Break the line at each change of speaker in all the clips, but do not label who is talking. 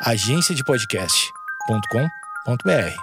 agenciadepodcast.com.br.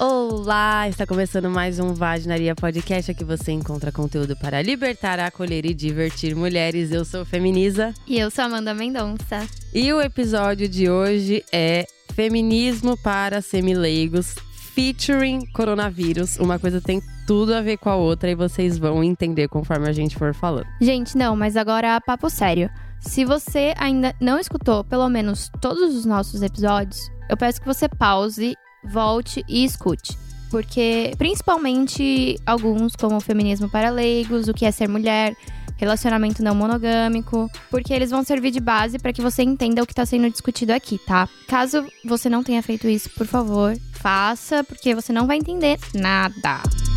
Olá, está começando mais um Vaginaria Podcast. Aqui você encontra conteúdo para libertar, acolher e divertir mulheres. Eu sou Feminiza.
E eu sou Amanda Mendonça.
E o episódio de hoje é Feminismo para Semileigos, featuring coronavírus. Uma coisa tem tudo a ver com a outra e vocês vão entender conforme a gente for falando.
Gente, não, mas agora papo sério. Se você ainda não escutou pelo menos todos os nossos episódios, eu peço que você pause, volte e escute. Porque, principalmente, alguns, como o feminismo para leigos, o que é ser mulher, relacionamento não monogâmico, porque eles vão servir de base para que você entenda o que está sendo discutido aqui, tá? Caso você não tenha feito isso, por favor, faça, porque você não vai entender nada.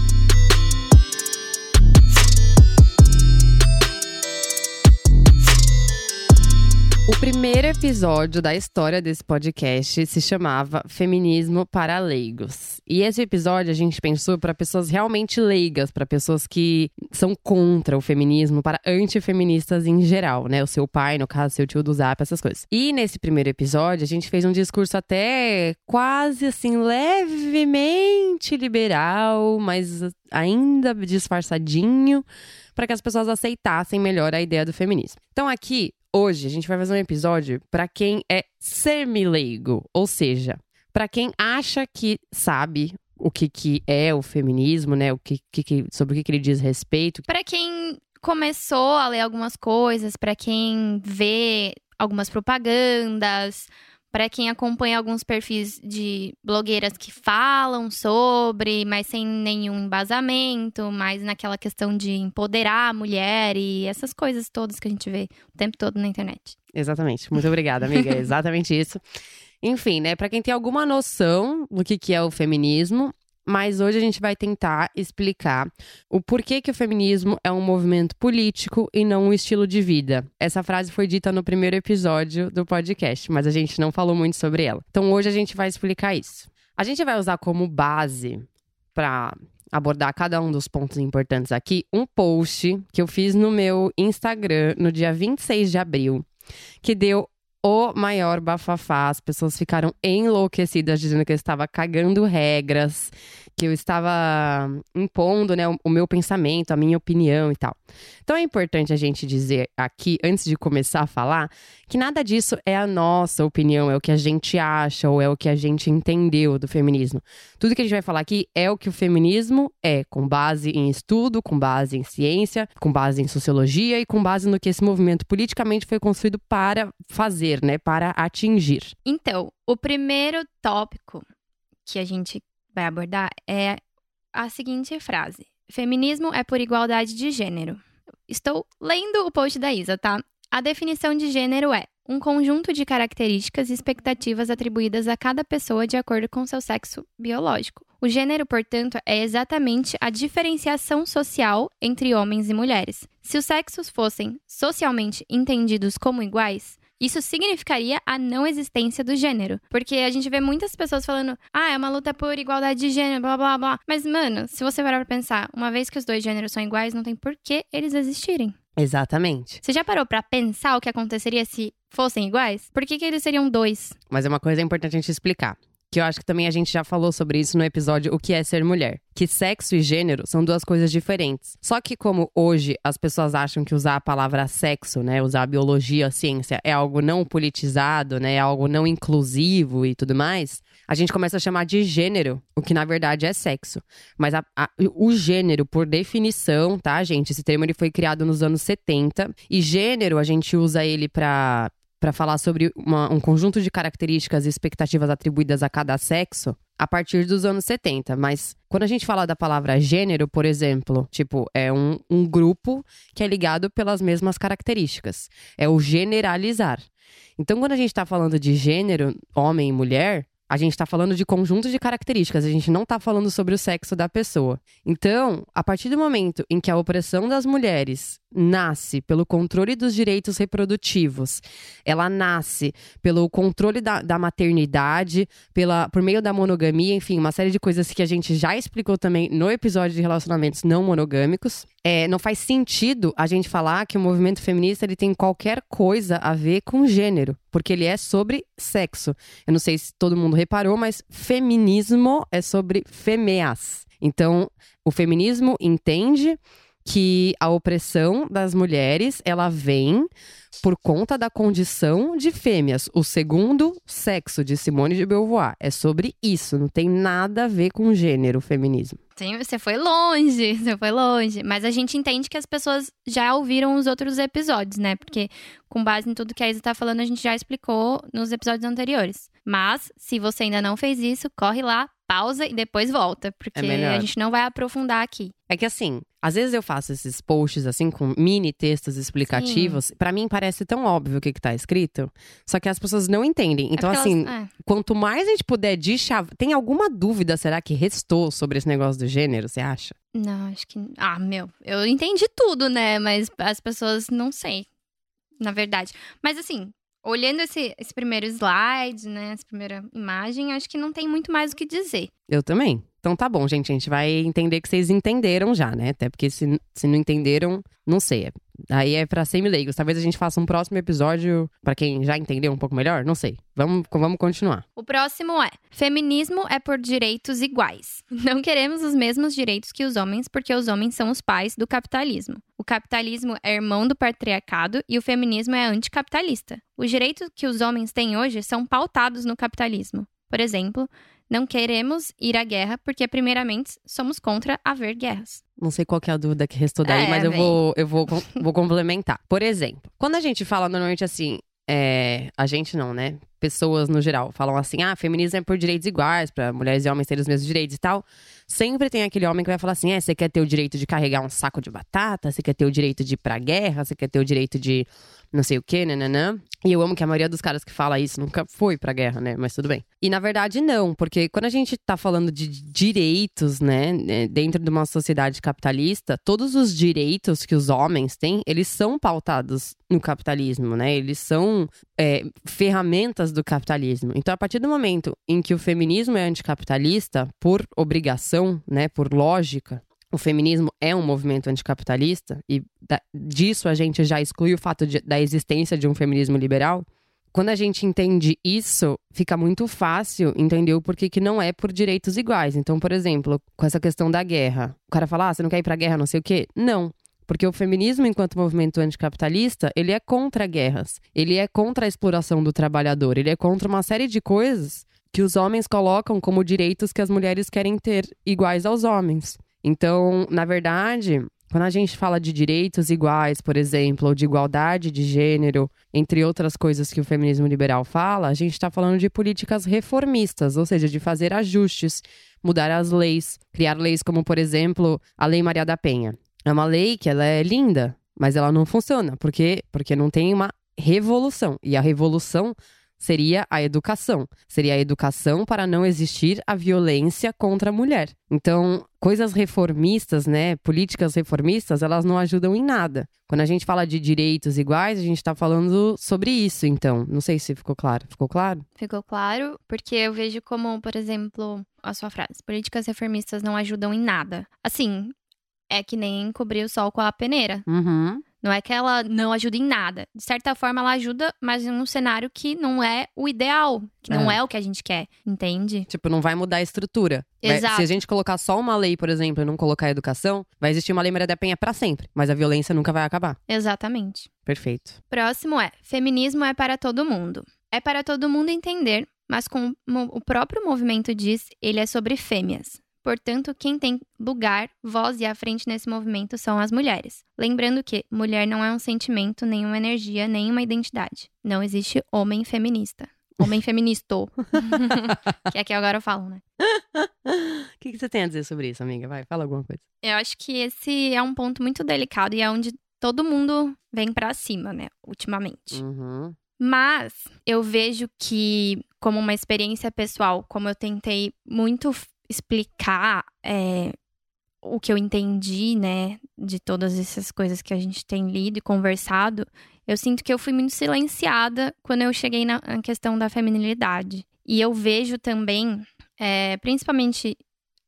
O primeiro episódio da história desse podcast se chamava Feminismo para Leigos. E esse episódio a gente pensou para pessoas realmente leigas, para pessoas que são contra o feminismo, para antifeministas em geral, né? O seu pai, no caso, seu tio do Zap, essas coisas. E nesse primeiro episódio a gente fez um discurso até quase assim levemente liberal, mas ainda disfarçadinho para que as pessoas aceitassem melhor a ideia do feminismo. Então aqui Hoje a gente vai fazer um episódio para quem é semileigo, ou seja, para quem acha que sabe o que, que é o feminismo, né? O que, que sobre o que, que ele diz respeito.
Para quem começou a ler algumas coisas, para quem vê algumas propagandas, para quem acompanha alguns perfis de blogueiras que falam sobre, mas sem nenhum embasamento, mas naquela questão de empoderar a mulher e essas coisas todas que a gente vê o tempo todo na internet.
Exatamente. Muito obrigada, amiga. É exatamente isso. Enfim, né, para quem tem alguma noção do que, que é o feminismo, mas hoje a gente vai tentar explicar o porquê que o feminismo é um movimento político e não um estilo de vida. Essa frase foi dita no primeiro episódio do podcast, mas a gente não falou muito sobre ela. Então hoje a gente vai explicar isso. A gente vai usar como base para abordar cada um dos pontos importantes aqui um post que eu fiz no meu Instagram no dia 26 de abril, que deu o maior bafafá. As pessoas ficaram enlouquecidas dizendo que eu estava cagando regras, que eu estava impondo né, o, meu pensamento, a minha opinião e tal. Então é importante a gente dizer aqui, antes de começar a falar, que nada disso é a nossa opinião, é o que a gente acha ou é o que a gente entendeu do feminismo. Tudo que a gente vai falar aqui é o que o feminismo é, com base em estudo, com base em ciência, com base em sociologia e com base no que esse movimento politicamente foi construído para fazer, né, para atingir.
Então, o primeiro tópico que a gente vai abordar é a seguinte frase: Feminismo é por igualdade de gênero. Estou lendo o post da Isa, tá? A definição de gênero é um conjunto de características e expectativas atribuídas a cada pessoa de acordo com seu sexo biológico. O gênero, portanto, é exatamente a diferenciação social entre homens e mulheres. Se os sexos fossem socialmente entendidos como iguais, isso significaria a não existência do gênero. Porque a gente vê muitas pessoas falando, ah, é uma luta por igualdade de gênero, blá blá blá. Mas, mano, se você parar pra pensar, uma vez que os dois gêneros são iguais, não tem por que eles existirem.
Exatamente.
Você já parou para pensar o que aconteceria se fossem iguais? Por que, que eles seriam dois?
Mas é uma coisa importante a gente explicar que eu acho que também a gente já falou sobre isso no episódio O que é ser mulher. Que sexo e gênero são duas coisas diferentes. Só que como hoje as pessoas acham que usar a palavra sexo, né, usar a biologia, a ciência é algo não politizado, né, é algo não inclusivo e tudo mais, a gente começa a chamar de gênero, o que na verdade é sexo. Mas a, a, o gênero, por definição, tá, gente? Esse termo ele foi criado nos anos 70 e gênero a gente usa ele para para falar sobre uma, um conjunto de características e expectativas atribuídas a cada sexo a partir dos anos 70. Mas quando a gente fala da palavra gênero, por exemplo, tipo, é um, um grupo que é ligado pelas mesmas características. É o generalizar. Então, quando a gente está falando de gênero, homem e mulher, a gente está falando de conjunto de características, a gente não está falando sobre o sexo da pessoa. Então, a partir do momento em que a opressão das mulheres nasce pelo controle dos direitos reprodutivos, ela nasce pelo controle da, da maternidade, pela, por meio da monogamia, enfim, uma série de coisas que a gente já explicou também no episódio de relacionamentos não monogâmicos. É, não faz sentido a gente falar que o movimento feminista ele tem qualquer coisa a ver com gênero, porque ele é sobre sexo. Eu não sei se todo mundo reparou, mas feminismo é sobre femeas. Então, o feminismo entende que a opressão das mulheres ela vem por conta da condição de fêmeas. O segundo sexo de Simone de Beauvoir é sobre isso, não tem nada a ver com gênero, feminismo.
Sim, você foi longe, você foi longe. Mas a gente entende que as pessoas já ouviram os outros episódios, né? Porque, com base em tudo que a Isa tá falando, a gente já explicou nos episódios anteriores. Mas, se você ainda não fez isso, corre lá, pausa e depois volta, porque
É
a gente não vai aprofundar aqui.
É que assim, às vezes eu faço esses posts assim com mini textos explicativos, Pra mim parece tão óbvio o que, que tá escrito, só que as pessoas não entendem. Então
É
assim,
elas- é.
quanto mais a gente puder deschavrar, tem alguma dúvida será que restou sobre esse negócio do gênero, você acha?
Não, acho que. Ah, meu, eu entendi tudo, né? Mas as pessoas não sei. Na verdade. Mas assim, olhando esse, esse primeiro slide, né? Essa primeira imagem, acho que não tem muito mais o que dizer.
Eu também. Então tá bom, gente. A gente vai entender que vocês entenderam já, né? Até porque se, se não entenderam, não sei. É- Aí é pra semi-leigos. Talvez a gente faça um próximo episódio pra quem já entendeu um pouco melhor. Não sei. Vamos, vamos continuar.
O próximo é: feminismo é por direitos iguais. Não queremos os mesmos direitos que os homens, porque os homens são os pais do capitalismo. O capitalismo é irmão do patriarcado e o feminismo é anticapitalista. Os direitos que os homens têm hoje são pautados no capitalismo. Por exemplo, não queremos ir à guerra porque, primeiramente, somos contra haver guerras.
Não sei qual que é a dúvida que restou daí,
É,
mas eu vou, eu vou, vou complementar. Por exemplo, quando a gente fala normalmente assim, é, a gente não, né? Pessoas no geral falam assim: ah, feminismo é por direitos iguais, pra mulheres e homens terem os mesmos direitos e tal. Sempre tem aquele homem que vai falar assim: é, você quer ter o direito de carregar um saco de batata, você quer ter o direito de ir pra guerra, você quer ter o direito de não sei o quê, nananã. E eu amo que a maioria dos caras que fala isso nunca foi pra guerra, né? Mas tudo bem. E na verdade, não, porque quando a gente tá falando de direitos, né, né, dentro de uma sociedade capitalista, todos os direitos que os homens têm, eles são pautados no capitalismo, né? Eles são é, ferramentas do capitalismo. Então, a partir do momento em que o feminismo é anticapitalista, por obrigação, né, por lógica, o feminismo é um movimento anticapitalista e da- disso a gente já exclui o fato de- da existência de um feminismo liberal. Quando a gente entende isso, fica muito fácil entender o porquê que não é por direitos iguais. Então, por exemplo, com essa questão da guerra, o cara fala: ah, você não quer ir pra guerra, não sei o quê? Não. Porque o feminismo, enquanto movimento anticapitalista, ele é contra guerras. Ele é contra a exploração do trabalhador. Ele é contra uma série de coisas que os homens colocam como direitos que as mulheres querem ter iguais aos homens. Então, na verdade, quando a gente fala de direitos iguais, por exemplo, ou de igualdade de gênero, entre outras coisas que o feminismo liberal fala, a gente está falando de políticas reformistas, ou seja, de fazer ajustes, mudar as leis, criar leis como, por exemplo, a Lei Maria da Penha. É uma lei que ela é linda, mas ela não funciona, porque porque não tem uma revolução. E a revolução seria a educação. Seria a educação para não existir a violência contra a mulher. Então, coisas reformistas, né, políticas reformistas, elas não ajudam em nada. Quando a gente fala de direitos iguais, a gente está falando sobre isso, então. Não sei se ficou claro. Ficou claro?
Ficou claro? Porque eu vejo como, por exemplo, a sua frase: políticas reformistas não ajudam em nada. Assim, é que nem cobrir o sol com a peneira.
Uhum.
Não é que ela não ajuda em nada. De certa forma, ela ajuda, mas em um cenário que não é o ideal, que não
É.
é, o que a gente quer, entende?
Tipo, não vai mudar a estrutura.
Exato.
se a gente colocar só uma lei, por exemplo, e não colocar a educação, vai existir uma lei Maria da Penha para sempre, mas a violência nunca vai acabar.
Exatamente.
Perfeito.
Próximo é: feminismo é para todo mundo. É para todo mundo entender, mas como o próprio movimento diz, ele é sobre fêmeas. Portanto, quem tem lugar, voz e à frente nesse movimento são as mulheres. Lembrando que mulher não é um sentimento, nem uma energia, nem uma identidade. Não existe homem feminista. Homem feministo. que é que agora eu falo, né?
O que, que você tem a dizer sobre isso, amiga? Vai, fala alguma coisa.
Eu acho que esse é um ponto muito delicado e é onde todo mundo vem pra cima, né? Ultimamente.
Uhum.
Mas eu vejo que, como uma experiência pessoal, como eu tentei muito explicar é, o que eu entendi, né, de todas essas coisas que a gente tem lido e conversado, eu sinto que eu fui muito silenciada quando eu cheguei na, questão da feminilidade. E eu vejo também, é, principalmente,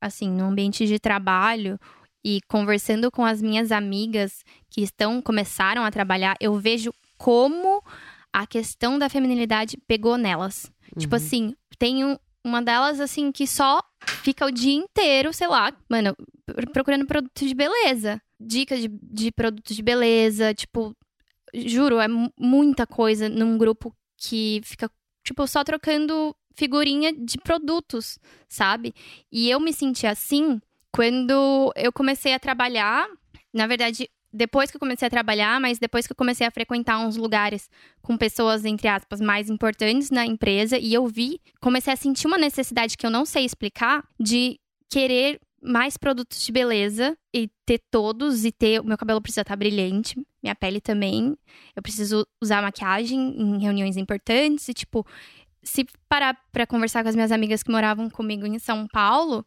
assim, no ambiente de trabalho e conversando com as minhas amigas que estão começaram a trabalhar, eu vejo como a questão da feminilidade pegou nelas. Tipo uhum. Tipo assim, tenho uma delas, assim, que só fica o dia inteiro, sei lá, mano, procurando produtos de beleza. Dicas de, de produtos de beleza, tipo, juro, é muita coisa num grupo que fica, tipo, só trocando figurinha de produtos, sabe? E eu me senti assim quando eu comecei a trabalhar. Na verdade, depois que eu comecei a trabalhar, mas depois que eu comecei a frequentar uns lugares com pessoas, entre aspas, mais importantes na empresa, e eu vi, comecei a sentir uma necessidade que eu não sei explicar de querer mais produtos de beleza e ter todos e ter o meu cabelo precisa estar brilhante, minha pele também. Eu preciso usar maquiagem em reuniões importantes e tipo, se parar para conversar com as minhas amigas que moravam comigo em São Paulo,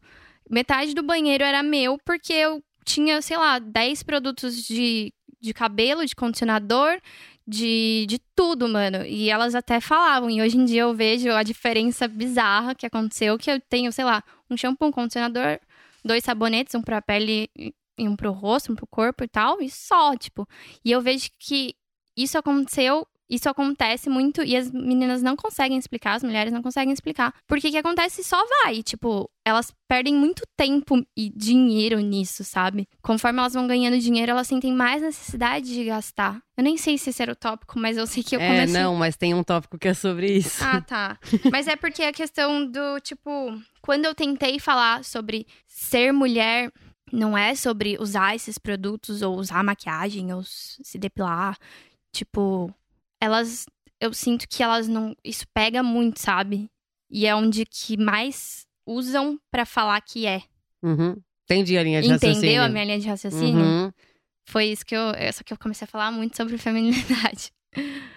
metade do banheiro era meu porque eu tinha, sei lá, 10 produtos de, de cabelo, de condicionador, de, de tudo, mano. E elas até falavam. E hoje em dia eu vejo a diferença bizarra que aconteceu, que eu tenho, sei lá, um shampoo, um condicionador, dois sabonetes, um pra pele e um pro rosto, um pro corpo e tal, e só, tipo. E eu vejo que isso aconteceu isso acontece muito e as meninas não conseguem explicar, as mulheres não conseguem explicar. Porque que acontece só vai. Tipo, elas perdem muito tempo e dinheiro nisso, sabe? Conforme elas vão ganhando dinheiro, elas sentem mais necessidade de gastar. Eu nem sei se esse era o tópico, mas eu sei que eu
é,
comecei...
É, não, mas tem um tópico que é sobre isso.
Ah, tá. mas é porque a questão do, tipo... Quando eu tentei falar sobre ser mulher não é sobre usar esses produtos ou usar maquiagem ou se depilar. Tipo, elas. Eu sinto que elas não. Isso pega muito, sabe? E é onde que mais usam para falar que é.
Uhum. Entendi a linha de
Entendeu
raciocínio.
Entendeu a minha linha de raciocínio?
Uhum.
Foi isso que eu. Só que eu comecei a falar muito sobre feminilidade.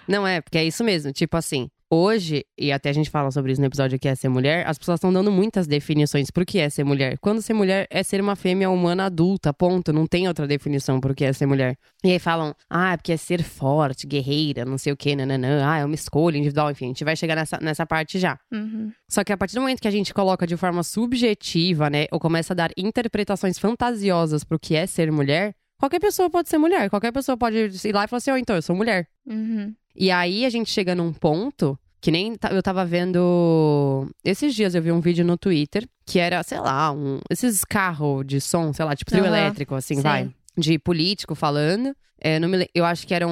Não é, porque é isso mesmo. Tipo assim, hoje, e até a gente fala sobre isso no episódio que é ser mulher, as pessoas estão dando muitas definições pro que é ser mulher. Quando ser mulher é ser uma fêmea humana adulta, ponto. Não tem outra definição pro que é ser mulher. E aí falam, ah, é porque é ser forte, guerreira, não sei o que, nananã, ah, é uma escolha individual, enfim, a gente vai chegar nessa, nessa parte já.
Uhum.
Só que a partir do momento que a gente coloca de forma subjetiva, né, ou começa a dar interpretações fantasiosas pro que é ser mulher, Qualquer pessoa pode ser mulher, qualquer pessoa pode ir lá e falar assim, oh, então, eu sou mulher.
Uhum.
E aí a gente chega num ponto que nem eu tava vendo. Esses dias eu vi um vídeo no Twitter que era, sei lá, um, esses carros de som, sei lá, tipo trio uhum. elétrico, assim, Sim. vai. De político falando. É, me, eu acho que eram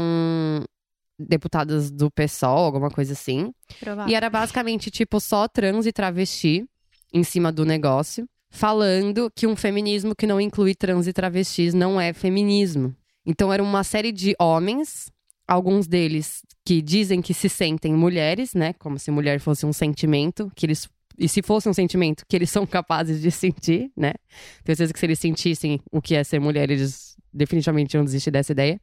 deputadas do PSOL, alguma coisa assim.
Provável.
E era basicamente, tipo, só trans e travesti em cima do negócio falando que um feminismo que não inclui trans e travestis não é feminismo. Então era uma série de homens, alguns deles que dizem que se sentem mulheres, né, como se mulher fosse um sentimento, que eles e se fosse um sentimento que eles são capazes de sentir, né? Tenho certeza que se eles sentissem o que é ser mulher, eles definitivamente iam desistir dessa ideia.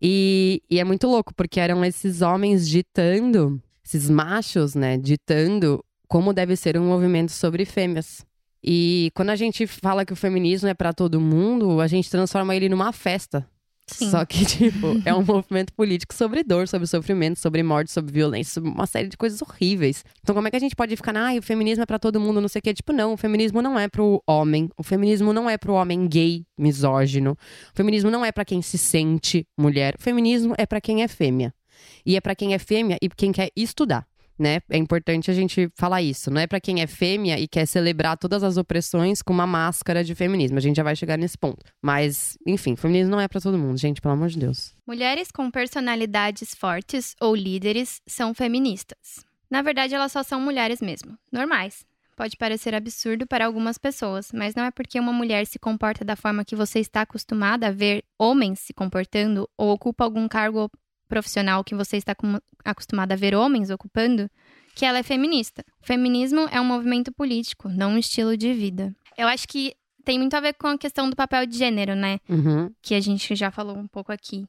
E, e é muito louco, porque eram esses homens ditando, esses machos, né, ditando como deve ser um movimento sobre fêmeas. E quando a gente fala que o feminismo é para todo mundo, a gente transforma ele numa festa.
Sim.
Só que, tipo, é um movimento político sobre dor, sobre sofrimento, sobre morte, sobre violência, sobre uma série de coisas horríveis. Então, como é que a gente pode ficar, ah, o feminismo é para todo mundo, não sei o quê? Tipo, não, o feminismo não é pro homem. O feminismo não é pro homem gay, misógino. O feminismo não é para quem se sente mulher. O feminismo é para quem é fêmea. E é para quem é fêmea e quem quer estudar né? É importante a gente falar isso. Não é para quem é fêmea e quer celebrar todas as opressões com uma máscara de feminismo. A gente já vai chegar nesse ponto. Mas, enfim, feminismo não é para todo mundo, gente, pelo amor de Deus.
Mulheres com personalidades fortes ou líderes são feministas. Na verdade, elas só são mulheres mesmo, normais. Pode parecer absurdo para algumas pessoas, mas não é porque uma mulher se comporta da forma que você está acostumada a ver homens se comportando ou ocupa algum cargo profissional que você está acostumada a ver homens ocupando, que ela é feminista. O feminismo é um movimento político, não um estilo de vida. Eu acho que tem muito a ver com a questão do papel de gênero, né?
Uhum.
Que a gente já falou um pouco aqui.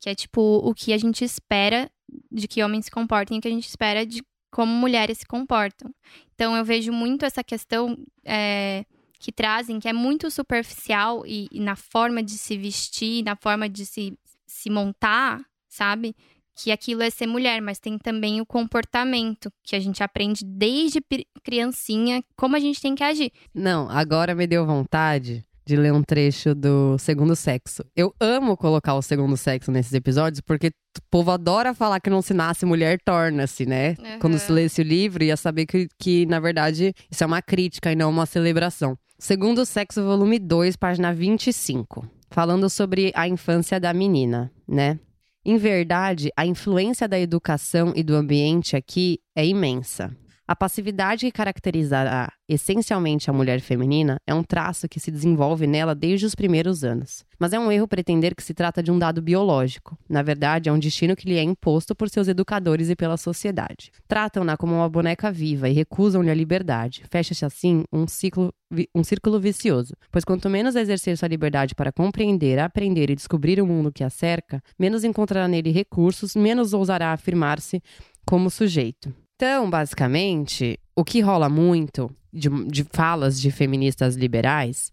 Que é tipo o que a gente espera de que homens se comportem e o que a gente espera de como mulheres se comportam. Então eu vejo muito essa questão é, que trazem, que é muito superficial e, e na forma de se vestir, na forma de se, se montar, sabe? Que aquilo é ser mulher, mas tem também o comportamento que a gente aprende desde criancinha, como a gente tem que agir.
Não, agora me deu vontade de ler um trecho do Segundo Sexo. Eu amo colocar o Segundo Sexo nesses episódios, porque o povo adora falar que não se nasce mulher, torna-se, né? Uhum. Quando se lê esse livro, ia saber que, que, na verdade, isso é uma crítica e não uma celebração. Segundo Sexo, volume 2, página 25. Falando sobre a infância da menina, né? Em verdade, a influência da educação e do ambiente aqui é imensa. A passividade que caracterizará essencialmente a mulher feminina é um traço que se desenvolve nela desde os primeiros anos. Mas é um erro pretender que se trata de um dado biológico. Na verdade, é um destino que lhe é imposto por seus educadores e pela sociedade. Tratam-na como uma boneca viva e recusam-lhe a liberdade. Fecha-se assim um ciclo um círculo vicioso, pois quanto menos exercer sua liberdade para compreender, aprender e descobrir o mundo que a cerca, menos encontrará nele recursos, menos ousará afirmar-se como sujeito. Então, basicamente, o que rola muito de, de falas de feministas liberais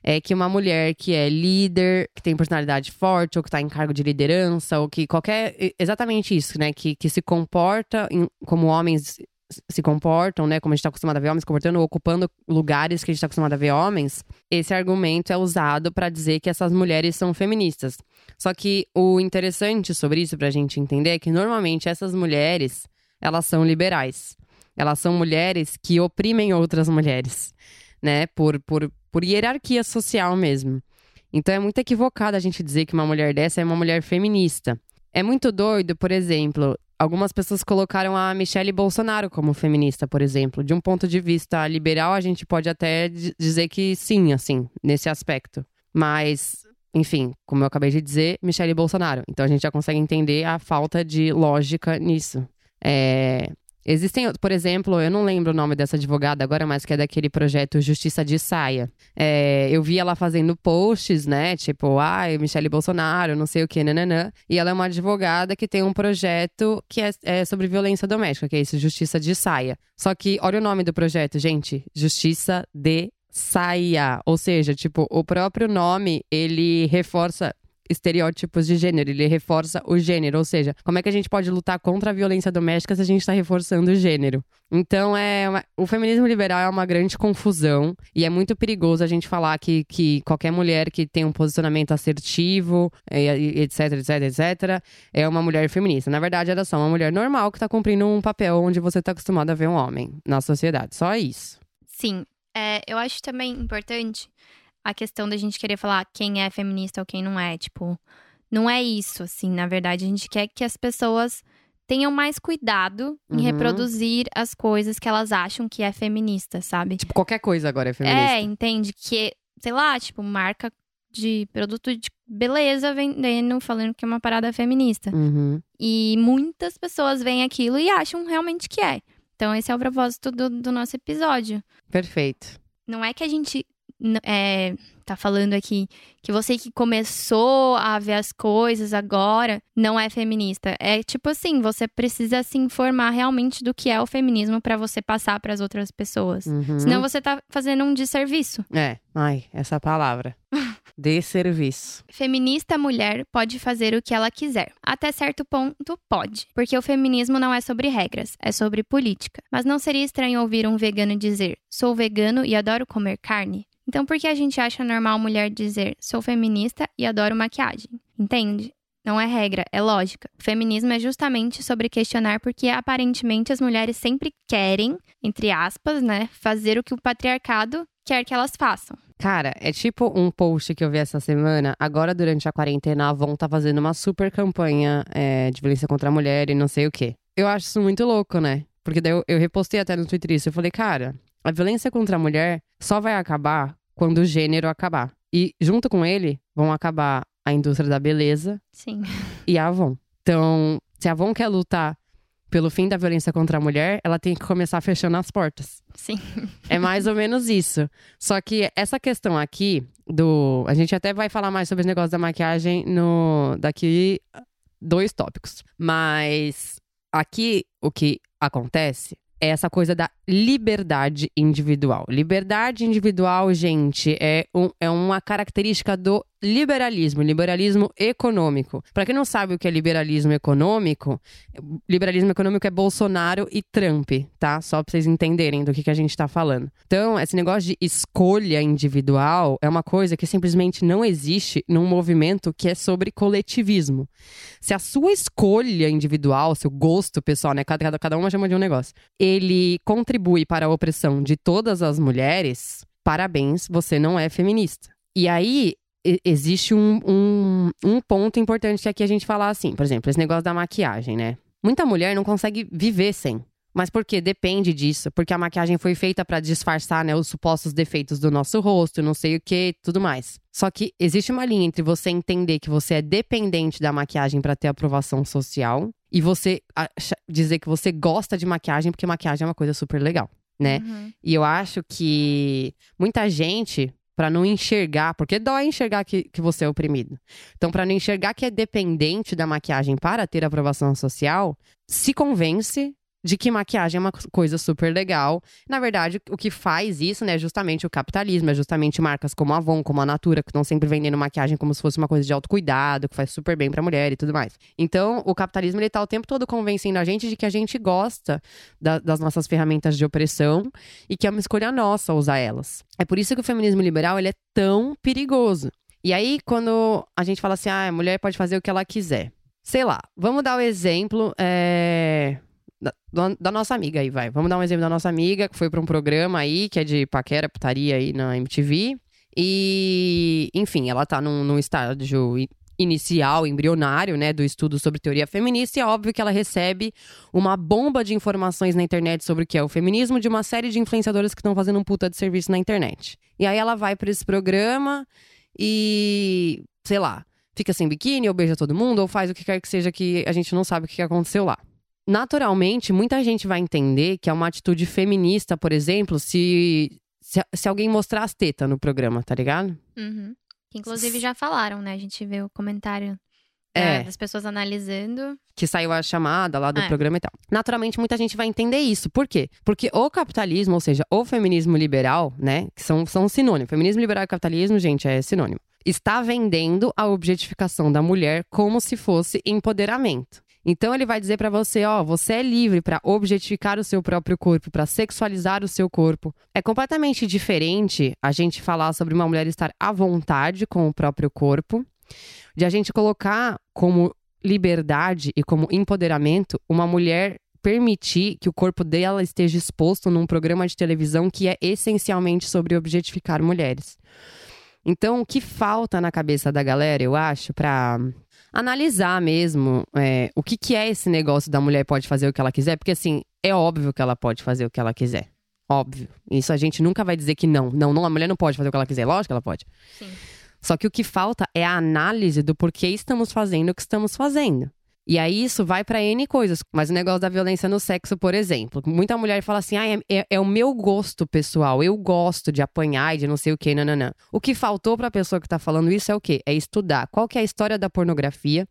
é que uma mulher que é líder, que tem personalidade forte, ou que está em cargo de liderança, ou que qualquer. Exatamente isso, né? Que, que se comporta em, como homens se comportam, né? Como a gente está acostumado a ver homens comportando, ocupando lugares que a gente está acostumado a ver homens. Esse argumento é usado para dizer que essas mulheres são feministas. Só que o interessante sobre isso, para a gente entender, é que normalmente essas mulheres elas são liberais. Elas são mulheres que oprimem outras mulheres, né? Por, por, por hierarquia social mesmo. Então é muito equivocado a gente dizer que uma mulher dessa é uma mulher feminista. É muito doido, por exemplo, algumas pessoas colocaram a Michelle Bolsonaro como feminista, por exemplo. De um ponto de vista liberal, a gente pode até dizer que sim, assim, nesse aspecto. Mas, enfim, como eu acabei de dizer, Michelle Bolsonaro. Então a gente já consegue entender a falta de lógica nisso. É, Existem, por exemplo, eu não lembro o nome dessa advogada agora, mas que é daquele projeto Justiça de Saia. É, eu vi ela fazendo posts, né? Tipo, ai, Michele Bolsonaro, não sei o que, nananã. E ela é uma advogada que tem um projeto que é, é sobre violência doméstica, que é isso, Justiça de Saia. Só que, olha o nome do projeto, gente: Justiça de Saia. Ou seja, tipo, o próprio nome, ele reforça estereótipos de gênero, ele reforça o gênero. Ou seja, como é que a gente pode lutar contra a violência doméstica se a gente está reforçando o gênero? Então, é uma... o feminismo liberal é uma grande confusão e é muito perigoso a gente falar que, que qualquer mulher que tem um posicionamento assertivo, etc, etc, etc, é uma mulher feminista. Na verdade, ela é só uma mulher normal que está cumprindo um papel onde você está acostumado a ver um homem na sociedade. Só isso.
Sim. É, eu acho também importante a questão da gente querer falar quem é feminista ou quem não é. Tipo, não é isso, assim. Na verdade, a gente quer que as pessoas tenham mais cuidado em uhum. reproduzir as coisas que elas acham que é feminista, sabe?
Tipo, qualquer coisa agora é feminista.
É, entende? Que, sei lá, tipo, marca de produto de beleza vendendo, falando que é uma parada feminista.
Uhum.
E muitas pessoas veem aquilo e acham realmente que é. Então, esse é o propósito do, do nosso episódio.
Perfeito.
Não é que a gente é, tá falando aqui que você que começou a ver as coisas agora não é feminista. É tipo assim, você precisa se informar realmente do que é o feminismo para você passar para as outras pessoas. Uhum. Senão você tá fazendo um desserviço.
É, ai, essa palavra. Desserviço.
Feminista mulher pode fazer o que ela quiser. Até certo ponto, pode. Porque o feminismo não é sobre regras, é sobre política. Mas não seria estranho ouvir um vegano dizer: sou vegano e adoro comer carne? Então, por que a gente acha normal mulher dizer sou feminista e adoro maquiagem? Entende? Não é regra, é lógica. O feminismo é justamente sobre questionar porque aparentemente as mulheres sempre querem, entre aspas, né, fazer o que o patriarcado quer que elas façam.
Cara, é tipo um post que eu vi essa semana. Agora, durante a quarentena, a Avon tá fazendo uma super campanha é, de violência contra a mulher e não sei o quê. Eu acho isso muito louco, né? Porque daí eu, eu repostei até no Twitter isso. Eu falei, cara, a violência contra a mulher só vai acabar quando o gênero acabar. E junto com ele vão acabar a indústria da beleza
Sim.
e a Avon. Então, se a Avon quer lutar pelo fim da violência contra a mulher, ela tem que começar fechando as portas.
Sim.
É mais ou menos isso. Só que essa questão aqui do. A gente até vai falar mais sobre os negócios da maquiagem no daqui dois tópicos. Mas aqui o que acontece é essa coisa da liberdade individual. Liberdade individual, gente, é, um, é uma característica do liberalismo, liberalismo econômico. Para quem não sabe o que é liberalismo econômico, liberalismo econômico é Bolsonaro e Trump, tá? Só para vocês entenderem do que, que a gente está falando. Então, esse negócio de escolha individual é uma coisa que simplesmente não existe num movimento que é sobre coletivismo. Se a sua escolha individual, seu gosto pessoal, né? Cada, cada uma chama de um negócio, ele contribui para a opressão de todas as mulheres, parabéns, você não é feminista. E aí, existe um, um, um ponto importante que aqui a gente falar assim, por exemplo, esse negócio da maquiagem, né? Muita mulher não consegue viver sem. Mas por quê? Depende disso. Porque a maquiagem foi feita para disfarçar né, os supostos defeitos do nosso rosto, não sei o que, tudo mais. Só que existe uma linha entre você entender que você é dependente da maquiagem para ter aprovação social e você dizer que você gosta de maquiagem porque maquiagem é uma coisa super legal, né? Uhum. E eu acho que muita gente para não enxergar, porque dói enxergar que, que você é oprimido. Então, para não enxergar que é dependente da maquiagem para ter aprovação social, se convence de que maquiagem é uma coisa super legal. Na verdade, o que faz isso, né, é justamente o capitalismo, é justamente marcas como a Avon, como a Natura, que estão sempre vendendo maquiagem como se fosse uma coisa de autocuidado, que faz super bem pra mulher e tudo mais. Então, o capitalismo, ele tá o tempo todo convencendo a gente de que a gente gosta da, das nossas ferramentas de opressão e que é uma escolha nossa usar elas. É por isso que o feminismo liberal, ele é tão perigoso. E aí, quando a gente fala assim, ah, a mulher pode fazer o que ela quiser. Sei lá, vamos dar o exemplo, é da, da, nossa amiga aí, vai. Vamos dar um exemplo da nossa amiga, que foi para um programa aí, que é de paquera, putaria aí na MTV. E, enfim, ela tá num, num estágio inicial, embrionário, né, do estudo sobre teoria feminista, e é óbvio que ela recebe uma bomba de informações na internet sobre o que é o feminismo de uma série de influenciadoras que estão fazendo um puta de serviço na internet. E aí ela vai para esse programa e, sei lá, fica sem biquíni, ou beija todo mundo, ou faz o que quer que seja que a gente não sabe o que aconteceu lá naturalmente, muita gente vai entender que é uma atitude feminista, por exemplo, se, se, se alguém mostrar as tetas no programa, tá ligado?
Uhum. Que inclusive já falaram, né? A gente vê o comentário é. das pessoas analisando.
Que saiu a chamada lá do é. programa e tal. Naturalmente, muita gente vai entender isso. Por quê? Porque o capitalismo, ou seja, o feminismo liberal, né? Que são, são sinônimos. Feminismo liberal e capitalismo, gente, é sinônimo. Está vendendo a objetificação da mulher como se fosse empoderamento. Então ele vai dizer para você, ó, você é livre para objetificar o seu próprio corpo, para sexualizar o seu corpo. É completamente diferente a gente falar sobre uma mulher estar à vontade com o próprio corpo, de a gente colocar como liberdade e como empoderamento uma mulher permitir que o corpo dela esteja exposto num programa de televisão que é essencialmente sobre objetificar mulheres. Então, o que falta na cabeça da galera, eu acho, para analisar mesmo é, o que, que é esse negócio da mulher pode fazer o que ela quiser, porque assim, é óbvio que ela pode fazer o que ela quiser. Óbvio. Isso a gente nunca vai dizer que não. Não, não, a mulher não pode fazer o que ela quiser. Lógico que ela pode. Sim. Só que o que falta é a análise do porquê estamos fazendo o que estamos fazendo. E aí isso vai para N coisas. Mas o negócio da violência no sexo, por exemplo. Muita mulher fala assim: ah, é, é, é o meu gosto pessoal. Eu gosto de apanhar e de não sei o que, nananã. O que faltou pra pessoa que tá falando isso é o quê? É estudar qual que é a história da pornografia.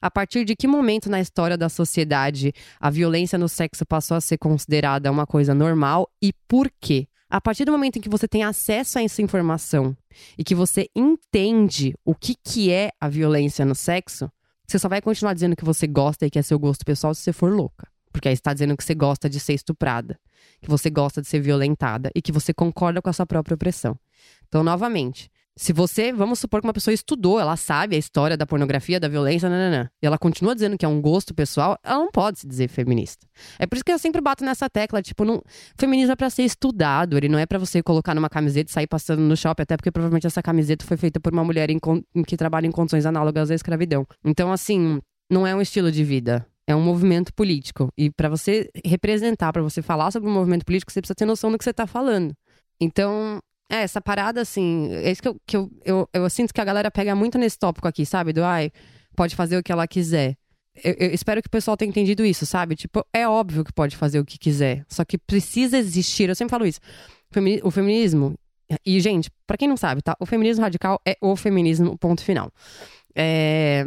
A partir de que momento na história da sociedade a violência no sexo passou a ser considerada uma coisa normal e por quê? A partir do momento em que você tem acesso a essa informação e que você entende o que, que é a violência no sexo, você só vai continuar dizendo que você gosta e que é seu gosto pessoal se você for louca. Porque aí está dizendo que você gosta de ser estuprada, que você gosta de ser violentada e que você concorda com a sua própria opressão. Então, novamente, se você, vamos supor que uma pessoa estudou, ela sabe a história da pornografia, da violência, nananã, e ela continua dizendo que é um gosto pessoal, ela não pode se dizer feminista. É por isso que eu sempre bato nessa tecla, tipo, não, feminismo é pra ser estudado, ele não é para você colocar numa camiseta e sair passando no shopping, até porque provavelmente essa camiseta foi feita por uma mulher em, em que trabalha em condições análogas à escravidão. Então, assim, não é um estilo de vida. É um movimento político. E para você representar, para você falar sobre um movimento político, você precisa ter noção do que você tá falando. Então, é, essa parada, assim, é isso que, eu, que eu, eu, eu, sinto que a galera pega muito nesse tópico aqui, sabe? Do ai, pode fazer o que ela quiser. Eu, eu, espero que o pessoal tenha entendido isso, sabe? Tipo, é óbvio que pode fazer o que quiser. Só que precisa existir. Eu sempre falo isso. O feminismo. E, gente, para quem não sabe, tá? O feminismo radical é o feminismo, ponto final. É,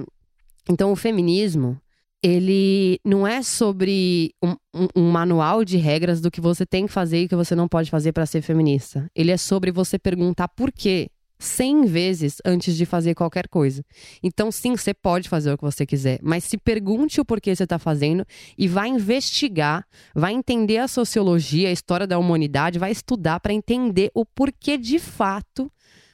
então, o feminismo ele não é sobre um, um- um manual de regras do que você tem que fazer e o que você não pode fazer para ser feminista. Ele é sobre você perguntar por quê 100 vezes antes de fazer qualquer coisa. Então, sim, você pode fazer o que você quiser, mas se pergunte o porquê você está fazendo e vai investigar, vai entender a sociologia, a história da humanidade, vai estudar para entender o porquê de fato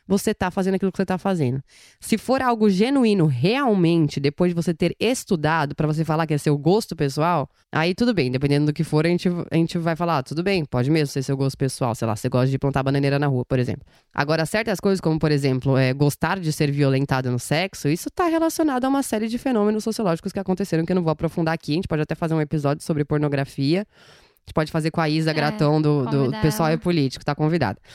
você está fazendo aquilo que você está fazendo. Se for algo genuíno realmente, depois de você ter estudado, para você falar que é seu gosto pessoal, aí tudo bem. Dependendo do que for, a gente, a gente vai falar, ah, tudo bem, pode mesmo ser seu gosto pessoal. Sei lá, você gosta de plantar bananeira na rua, por exemplo. Agora, certas coisas, como por exemplo, é, gostar de ser violentada no sexo, isso está relacionado a uma série de fenômenos sociológicos que aconteceram, que eu não vou aprofundar aqui. A gente pode até fazer um episódio sobre pornografia. A gente pode fazer com a Isa
É,
Gratão do, do Pessoal é Político, tá convidada.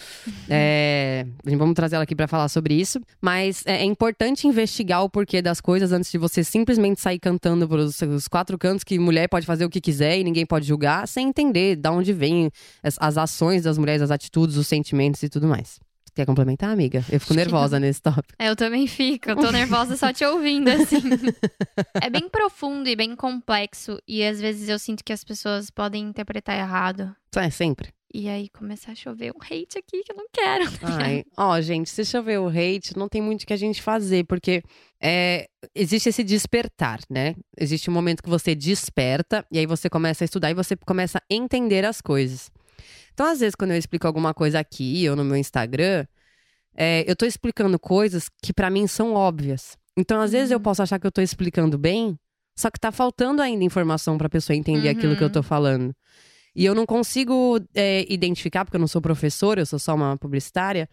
É, vamos trazer ela aqui para falar sobre isso. Mas é, é importante investigar o porquê das coisas antes de você simplesmente sair cantando pros os quatro cantos que mulher pode fazer o que quiser e ninguém pode julgar, sem entender de onde vêm as, as ações das mulheres, as atitudes, os sentimentos e tudo mais. Quer complementar, amiga? Eu fico
Acho que
nervosa nesse tópico.
É, Eu também fico, eu tô nervosa só te ouvindo, assim. é bem profundo e bem complexo, e às vezes eu sinto que as pessoas podem interpretar errado.
É, sempre.
E aí começar a chover um hate aqui que eu não quero.
Ai, ó, gente, se chover o hate, não tem muito o que a gente fazer, porque é, existe esse despertar, né? Existe um momento que você desperta, e aí você começa a estudar e você começa a entender as coisas. Então, às vezes, quando eu explico alguma coisa aqui ou no meu Instagram, é, eu tô explicando coisas que pra mim são óbvias. Então, às vezes, eu
Uhum.
posso achar que eu tô explicando bem, só que tá faltando ainda informação pra pessoa entender aquilo que eu
Uhum.
tô falando. E eu não consigo é, identificar, porque eu não sou professora, eu sou só uma publicitária,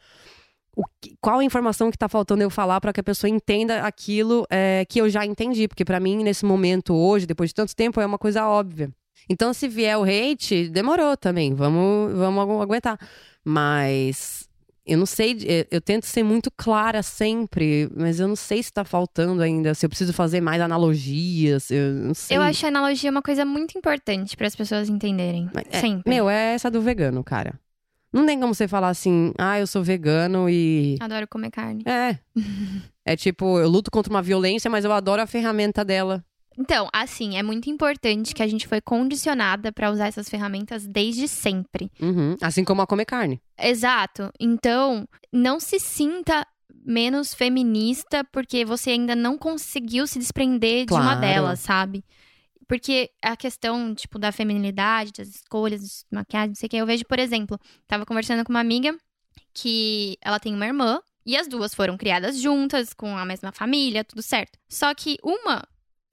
que- qual a informação que tá faltando eu falar para que a pessoa entenda aquilo é, que eu já entendi. Porque pra mim, nesse momento, hoje, depois de tanto tempo, é uma coisa óbvia. Então, se vier o hate, demorou também. Vamos, vamos agu- aguentar. Mas eu não sei, eu, tento ser muito clara sempre, mas eu não sei se tá faltando ainda, se eu preciso fazer mais analogias, eu não sei.
Eu acho a analogia uma coisa muito importante para as pessoas entenderem.
É-
Sempre.
Meu, é essa do vegano, cara. Não tem como você falar assim, ah, eu sou vegano e.
Adoro comer carne.
É. é tipo, eu luto contra uma violência, mas eu adoro a ferramenta dela.
Então, assim, é muito importante que a gente foi condicionada para usar essas ferramentas desde sempre.
Uhum. Assim como a comer carne.
Exato. Então, não se sinta menos feminista porque você ainda não conseguiu se desprender de uma
Claro.
delas, sabe? Porque a questão, tipo, da feminilidade, das escolhas, de maquiagem, não sei o que, eu vejo, por exemplo, tava conversando com uma amiga que ela tem uma irmã e as duas foram criadas juntas, com a mesma família, tudo certo. Só que uma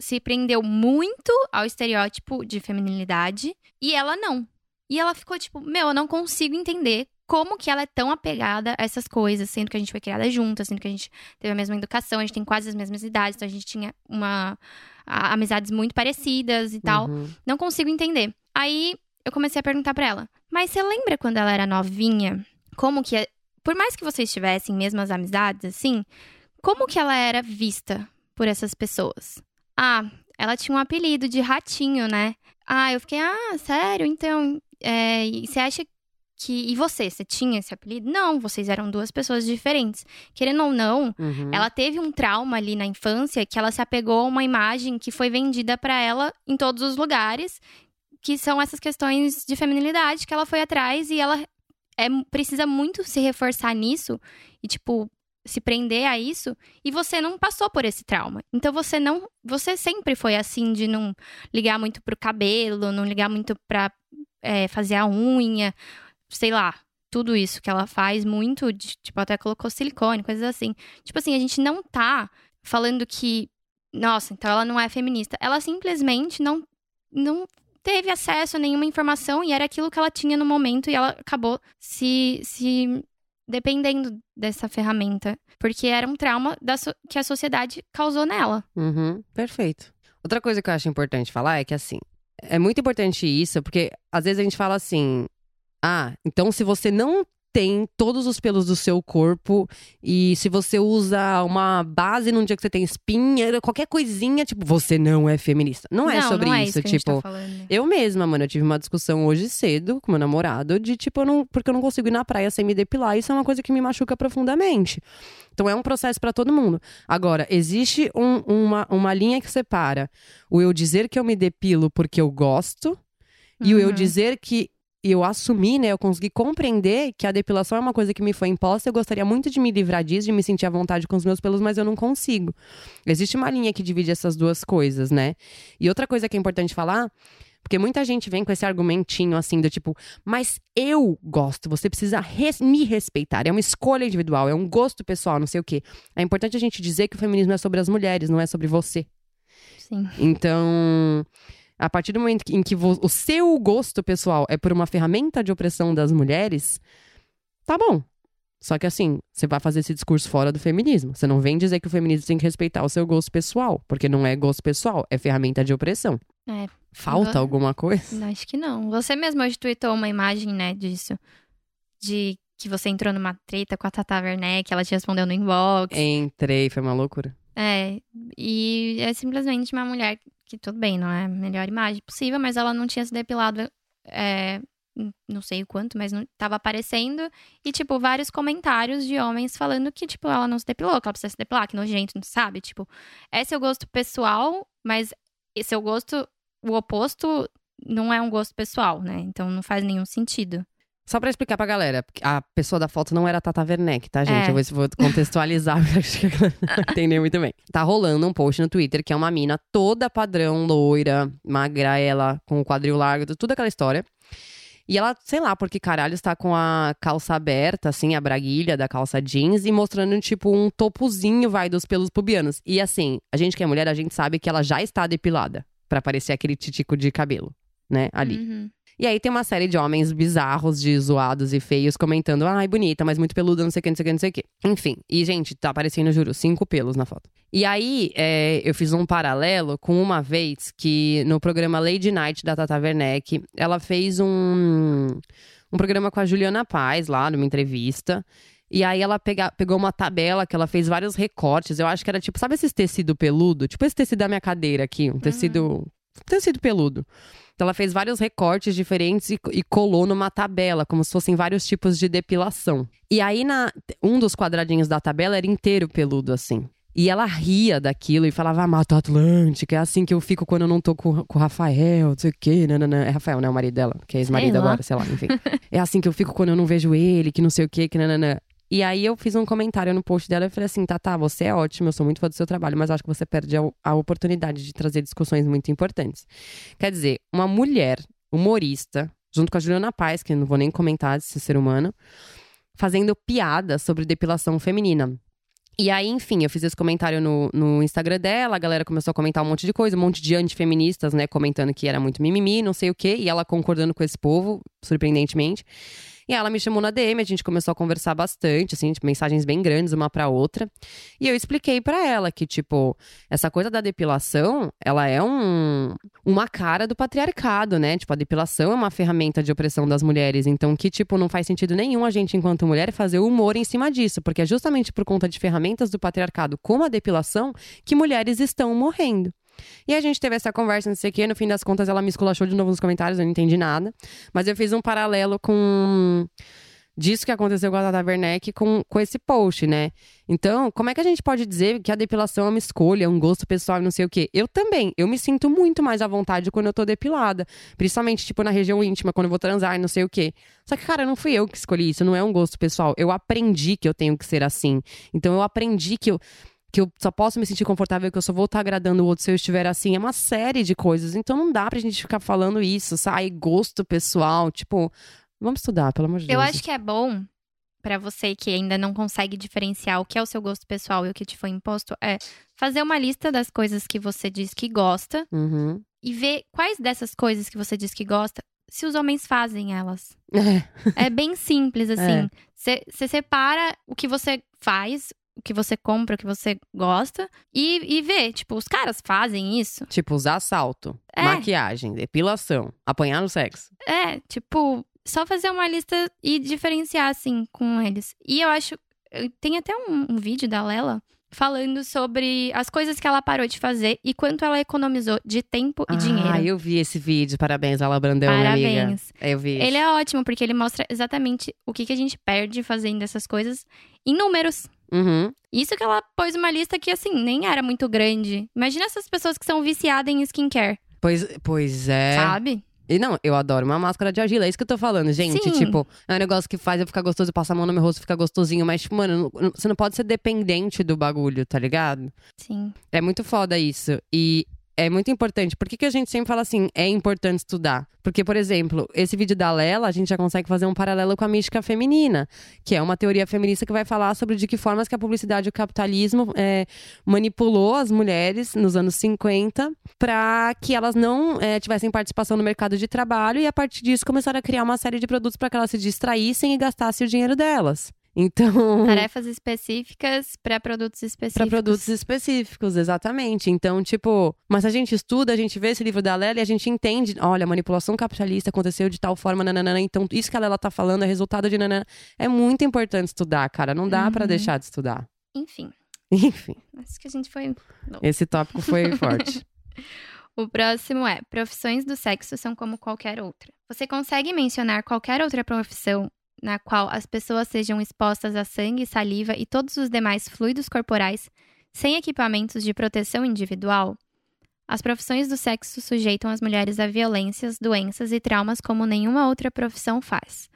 se prendeu muito ao estereótipo de feminilidade e ela não. E ela ficou tipo, meu, eu não consigo entender como que ela é tão apegada a essas coisas, sendo que a gente foi criada juntas, sendo que a gente teve a mesma educação, a gente tem quase as mesmas idades, então a gente tinha uma a- amizades muito parecidas e tal.
Uhum.
Não consigo entender. Aí eu comecei a perguntar pra ela: "Mas você lembra quando ela era novinha? Como que é- por mais que vocês tivessem mesmas amizades assim, como que ela era vista por essas pessoas?" Ah, ela tinha um apelido de ratinho, né? Ah, eu fiquei: "Ah, sério? Então, é, você acha que. E você, você tinha esse apelido? Não, vocês eram duas pessoas diferentes. Querendo ou não,
Uhum.
ela teve um trauma ali na infância que ela se apegou a uma imagem que foi vendida pra ela em todos os lugares, que são essas questões de feminilidade que ela foi atrás e ela é, precisa muito se reforçar nisso e, tipo, se prender a isso e você não passou por esse trauma. Então você não. Você sempre foi assim de não ligar muito pro cabelo, não ligar muito pra é, fazer a unha, sei lá. Tudo isso que ela faz muito, de, tipo, até colocou silicone, coisas assim. Tipo assim, a gente não tá falando que, nossa, então ela não é feminista. Ela simplesmente não, não teve acesso a nenhuma informação e era aquilo que ela tinha no momento e ela acabou se, se dependendo dessa ferramenta. Porque era um trauma so- que a sociedade causou nela.
Uhum, perfeito. Outra coisa que eu acho importante falar é que, assim, é muito importante isso, porque às vezes a gente fala assim: ah, então se você não tem todos os pelos do seu corpo e se você usa uma base num dia que você tem espinha, qualquer coisinha, tipo, você não é feminista. Não, é sobre
não é
isso,
a gente
tipo.
tá.
Eu mesma, mano, eu tive uma discussão hoje cedo com meu namorado de tipo, eu não, porque eu não consigo ir na praia sem me depilar. Isso é uma coisa que me machuca profundamente. Então é um processo pra todo mundo. Agora, existe um- uma, uma linha que separa o eu dizer que eu me depilo porque eu gosto e o eu
Uhum.
dizer que eu assumi, né? Eu consegui compreender que a depilação é uma coisa que me foi imposta. Eu gostaria muito de me livrar disso, de me sentir à vontade com os meus pelos, mas eu não consigo. Existe uma linha que divide essas duas coisas, né? E outra coisa que é importante falar. Porque muita gente vem com esse argumentinho assim do tipo, mas eu gosto, você precisa res- me respeitar. É uma escolha individual, é um gosto pessoal, não sei o quê. É importante a gente dizer que o feminismo é sobre as mulheres, não é sobre você.
Sim.
Então, a partir do momento em que o seu gosto pessoal é por uma ferramenta de opressão das mulheres, tá bom. Só que assim, você vai fazer esse discurso fora do feminismo. Você não vem dizer que o feminismo tem que respeitar o seu gosto pessoal, porque não é gosto pessoal, é ferramenta de opressão.
É.
Falta
Vo-
alguma coisa?
Acho que não. Você mesmo hoje tweetou uma imagem, né, disso. De que você entrou numa treta com a Tata Werneck, ela te respondeu no inbox.
Entrei, foi uma loucura.
É, e é simplesmente uma mulher que, tudo bem, não é a melhor imagem possível, mas ela não tinha se depilado, é, não sei o quanto, mas não tava aparecendo. E, tipo, vários comentários de homens falando que, tipo, ela não se depilou, que ela precisa se depilar, que nojento, não sabe? Tipo, é seu gosto pessoal, mas seu gosto, o oposto, não é um gosto pessoal, né? Então não faz nenhum sentido.
Só pra explicar pra galera, a pessoa da foto não era a Tata Werneck, tá, gente?
É.
Eu vou, vou contextualizar pra acho que a galera vai entender muito bem. Tá rolando um post no Twitter que é uma mina toda padrão, loira, magra, ela com o quadril largo, tudo aquela história. E ela, sei lá, porque caralho, está com a calça aberta, assim, a braguilha da calça jeans e mostrando, tipo, um topozinho, vai, dos pelos pubianos. E assim, a gente que é mulher, a gente sabe que ela já está depilada pra parecer aquele titico de cabelo, né, ali.
Uhum.
E aí tem uma série de homens bizarros, de zoados e feios, comentando, ai, bonita, mas muito peluda, não sei o que, não sei o que, não sei o que. Enfim, e gente, tá aparecendo, juro, cinco pelos na foto. E aí, é, eu fiz um paralelo com uma vez que no programa Lady Night da Tata Werneck, ela fez um, um programa com a Juliana Paz lá, numa entrevista. E aí ela pega, pegou uma tabela que ela fez vários recortes. Eu acho que era tipo, sabe esses tecido peludo? Tipo esse tecido da minha cadeira aqui, um tecido. Tecido peludo. Então ela fez vários recortes diferentes e, e colou numa tabela, como se fossem vários tipos de depilação. E aí, na, um dos quadradinhos da tabela era inteiro peludo, assim. E ela ria daquilo e falava, ah, Mata Atlântica, é assim que eu fico quando eu não tô com, com o Rafael, não sei o quê. Nananã. É Rafael, né? O marido dela, que é ex-marido agora, sei lá, enfim. é assim que eu fico quando eu não vejo ele, que não sei o quê, que nananã. E aí eu fiz um comentário no post dela e falei assim, Tata, você é ótima, eu sou muito fã do seu trabalho, mas acho que você perde a, a oportunidade de trazer discussões muito importantes. Quer dizer, uma mulher humorista, junto com a Juliana Paz, que eu não vou nem comentar desse ser humano, fazendo piada sobre depilação feminina. E aí, enfim, eu fiz esse comentário no, no Instagram dela, a galera começou a comentar um monte de coisa, um monte de antifeministas, né, comentando que era muito mimimi, não sei o quê, e ela concordando com esse povo, surpreendentemente. E ela me chamou na DM, a gente começou a conversar bastante, assim, tipo, mensagens bem grandes uma pra outra. E eu expliquei pra ela que, tipo, essa coisa da depilação, ela é um, uma cara do patriarcado, né? Tipo, a depilação é uma ferramenta de opressão das mulheres. Então, que, tipo, não faz sentido nenhum a gente, enquanto mulher, fazer humor em cima disso. Porque é justamente por conta de ferramentas do patriarcado, como a depilação, que mulheres estão morrendo. E a gente teve essa conversa, não sei o quê. No fim das contas, ela me esculachou de novo nos comentários, eu não entendi nada. Mas eu fiz um paralelo com disso que aconteceu com a Tata Werneck com, com esse post, né? Então, como é que a gente pode dizer que a depilação é uma escolha, um gosto pessoal não sei o quê? Eu também, eu me sinto muito mais à vontade quando eu tô depilada. Principalmente, tipo, na região íntima, quando eu vou transar não sei o quê. Só que, cara, não fui eu que escolhi isso, não é um gosto pessoal. Eu aprendi que eu tenho que ser assim. Então, eu aprendi que eu que eu só posso me sentir confortável, que eu só vou estar agradando o outro se eu estiver assim. É uma série de coisas. Então não dá pra gente ficar falando isso, sai gosto pessoal. Tipo, vamos estudar, pelo amor de
Eu
Deus.
acho que é bom pra você que ainda não consegue diferenciar o que é o seu gosto pessoal e o que te foi imposto, é fazer uma lista das coisas que você diz que gosta
Uhum.
e ver quais dessas coisas que você diz que gosta, se os homens fazem elas.
É.
É bem simples, assim. Você separa o que você faz, que você compra, o que você gosta, e, e vê, tipo, os caras fazem isso.
Tipo, usar salto,
É.
maquiagem, depilação, apanhar no sexo.
É, tipo, só fazer uma lista e diferenciar, assim, com eles. E eu acho. Tem até um, um vídeo da Lela falando sobre as coisas que ela parou de fazer e quanto ela economizou de tempo e
Ah,
dinheiro.
eu vi esse vídeo. Parabéns, Ala Brandão, minha amiga.
Parabéns.
Eu vi.
Ele é ótimo, porque ele mostra exatamente o que, que a gente perde fazendo essas coisas em números.
Uhum.
Isso que ela pôs uma lista que, assim, nem era muito grande. Imagina essas pessoas que são viciadas em skincare,
Pois, pois é.
sabe?
E não, eu adoro uma máscara de argila, é isso que eu tô falando, gente.
Sim.
Tipo, é um negócio que faz eu ficar gostoso, passar a mão no meu rosto ficar gostosinho, mas, tipo, mano, não- você não pode ser dependente do bagulho, tá ligado?
Sim.
É muito foda isso. E é muito importante. Por que, que a gente sempre fala assim, é importante estudar? Porque, por exemplo, esse vídeo da Lela, a gente já consegue fazer um paralelo com a mística feminina, que é uma teoria feminista que vai falar sobre de que formas que a publicidade e o capitalismo é, manipulou as mulheres nos anos 50 para que elas não é, tivessem participação no mercado de trabalho e, a partir disso, começaram a criar uma série de produtos para que elas se distraíssem e gastassem o dinheiro delas. Então.
Tarefas específicas para produtos específicos.
Pra produtos específicos, exatamente. Então, tipo, mas a gente estuda, a gente vê esse livro da Lela e a gente entende, olha, a manipulação capitalista aconteceu de tal forma, nananana, então isso que a Lela tá falando é resultado de nanana. É muito importante estudar, cara, não dá pra
Uhum.
deixar de estudar.
Enfim,
Enfim,
acho que a gente foi.
esse tópico foi forte.
O próximo é: profissões do sexo são como qualquer outra. Você consegue mencionar qualquer outra profissão na qual as pessoas sejam expostas a sangue, saliva e todos os demais fluidos corporais sem equipamentos de proteção individual? As profissões do sexo sujeitam as mulheres a violências, doenças e traumas como nenhuma outra profissão faz.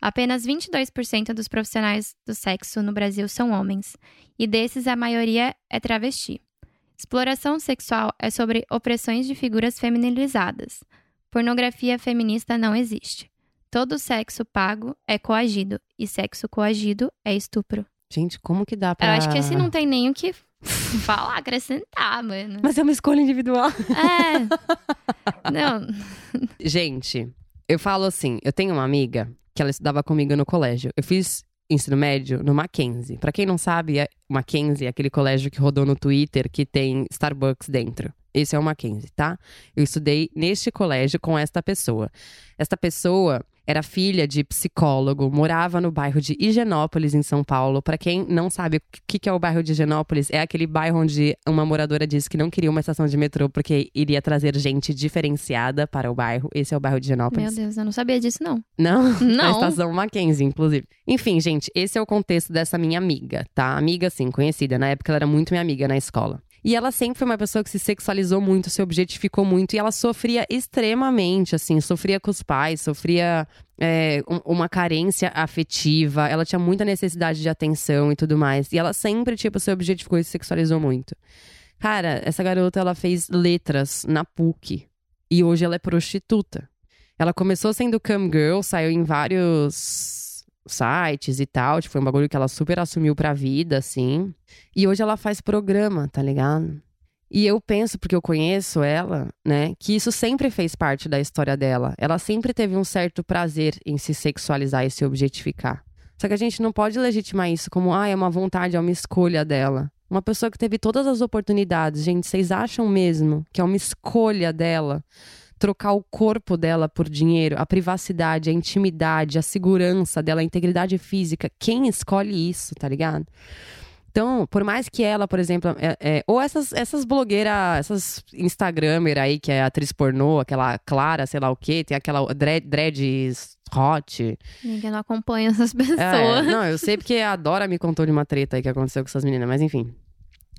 Apenas 22% dos profissionais do sexo no Brasil são homens, e desses a maioria é travesti. Exploração sexual é sobre opressões de figuras feminilizadas. Pornografia feminista não existe. Todo sexo pago é coagido, e sexo coagido é estupro.
Gente, como que dá pra.
Eu acho que esse não tem nem o que falar, acrescentar, mano.
Mas é uma escolha individual.
É. Não.
Gente, eu falo assim, eu tenho uma amiga que ela estudava comigo no colégio. Eu fiz ensino médio no Mackenzie. Pra quem não sabe, é- Mackenzie é aquele colégio que rodou no Twitter que tem Starbucks dentro. Esse é o Mackenzie, tá? Eu estudei neste colégio com esta pessoa. Esta pessoa era filha de psicólogo, morava no bairro de Higienópolis, em São Paulo. Pra quem não sabe o que que é o bairro de Higienópolis, é aquele bairro onde uma moradora disse que não queria uma estação de metrô porque iria trazer gente diferenciada para o bairro. Esse é o bairro de Higienópolis.
Meu Deus, eu não sabia disso, não.
Não?
Não.
estação Mackenzie, inclusive. Enfim, gente, esse é o contexto dessa minha amiga, tá? Amiga, assim, conhecida. Na época ela era muito minha amiga na escola. E ela sempre foi uma pessoa que se sexualizou muito, se objetificou muito. E ela sofria extremamente, assim. Sofria com os pais, sofria é, um- uma carência afetiva. Ela tinha muita necessidade de atenção e tudo mais. E ela sempre, tipo, se objetificou e se sexualizou muito. Cara, essa garota, ela fez letras na PUC. E hoje ela é prostituta. Ela começou sendo cam girl, saiu em vários sites e tal. Tipo, foi um bagulho que ela super assumiu pra vida, assim. E hoje ela faz programa, tá ligado? E eu penso, porque eu conheço ela, né, que isso sempre fez parte da história dela. Ela sempre teve um certo prazer em se sexualizar e se objetificar. Só que a gente não pode legitimar isso como, ah, é uma vontade, é uma escolha dela. Uma pessoa que teve todas as oportunidades, gente, vocês acham mesmo que é uma escolha dela trocar o corpo dela por dinheiro, a privacidade, a intimidade, a segurança dela, a integridade física? Quem escolhe isso, tá ligado? Então, por mais que ela, por exemplo, é- é- ou essas, essas blogueiras, essas Instagramer aí, que é atriz pornô, aquela Clara, sei lá o quê, tem aquela dread, dreads hot.
Ninguém não acompanha essas pessoas.
É, não, eu sei porque a Dora me contou de uma treta aí que aconteceu com essas meninas, mas enfim.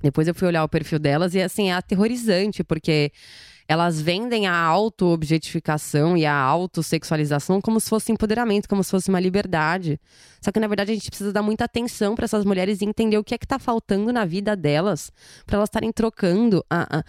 Depois eu fui olhar o perfil delas e, assim, é aterrorizante, porque elas vendem a auto-objetificação e a autossexualização como se fosse empoderamento, como se fosse uma liberdade. Só que, na verdade, a gente precisa dar muita atenção para essas mulheres e entender o que é que tá faltando na vida delas, para elas estarem trocando a, a,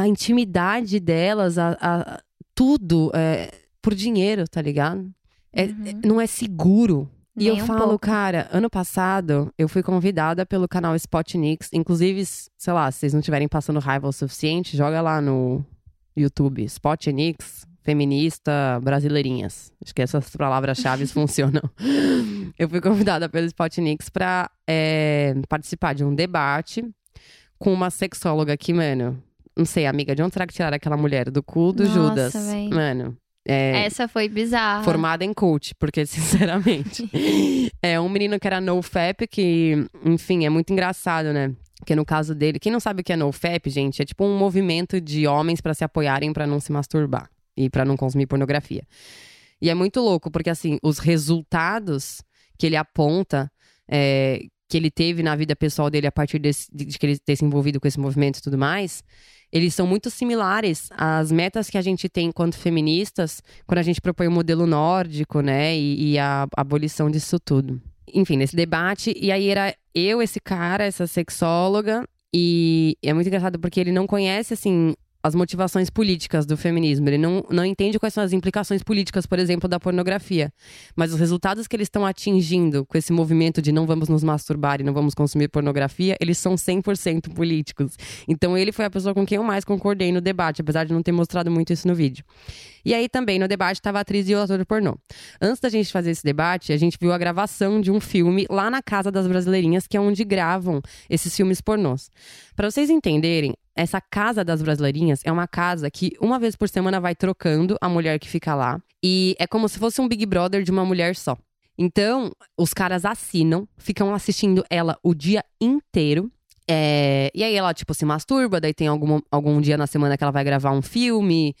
a intimidade delas, a, a- tudo é, por dinheiro, tá ligado? É-
Uhum.
não é seguro. E eu
um
falo,
pouco.
cara, ano passado eu fui convidada pelo canal Spotnix. Inclusive, sei lá, se vocês não estiverem passando raiva o suficiente, joga lá no YouTube, Spotnix, feminista, brasileirinhas. Acho que essas palavras-chave funcionam. Eu fui convidada pelo Spotnix pra é, participar de um debate com uma sexóloga que, mano, não sei, amiga, de onde será que tiraram aquela mulher? Do cu do
Nossa,
Judas.
véi.
Mano, É,
Essa foi bizarra.
formada em coach, porque, sinceramente, é um menino que era NoFap, que, enfim, é muito engraçado, né? Porque no caso dele, quem não sabe o que é NoFap, gente, é tipo um movimento de homens pra se apoiarem pra não se masturbar e pra não consumir pornografia. E é muito louco, porque assim, os resultados que ele aponta, é, que ele teve na vida pessoal dele a partir desse- de, de que ele ter se envolvido com esse movimento e tudo mais, eles são muito similares às metas que a gente tem enquanto feministas quando a gente propõe o modelo nórdico, né? E, e a abolição disso tudo. Enfim, nesse debate, e aí era eu, esse cara, essa sexóloga, e é muito engraçado porque ele não conhece, assim, as motivações políticas do feminismo. Ele não, não entende quais são as implicações políticas, por exemplo, da pornografia. Mas os resultados que eles estão atingindo com esse movimento de não vamos nos masturbar e não vamos consumir pornografia, eles são 100% políticos. Então ele foi a pessoa com quem eu mais concordei no debate, apesar de não ter mostrado muito isso no vídeo. E aí também no debate estava a atriz e o ator pornô. Antes da gente fazer esse debate, a gente viu a gravação de um filme lá na Casa das Brasileirinhas, que é onde gravam esses filmes pornôs. Para vocês entenderem, essa Casa das Brasileirinhas é uma casa que uma vez por semana vai trocando a mulher que fica lá. E é como se fosse um Big Brother de uma mulher só. Então, os caras assinam, ficam assistindo ela o dia inteiro. É, E aí ela, tipo, se masturba, daí tem algum, algum dia na semana que ela vai gravar um filme.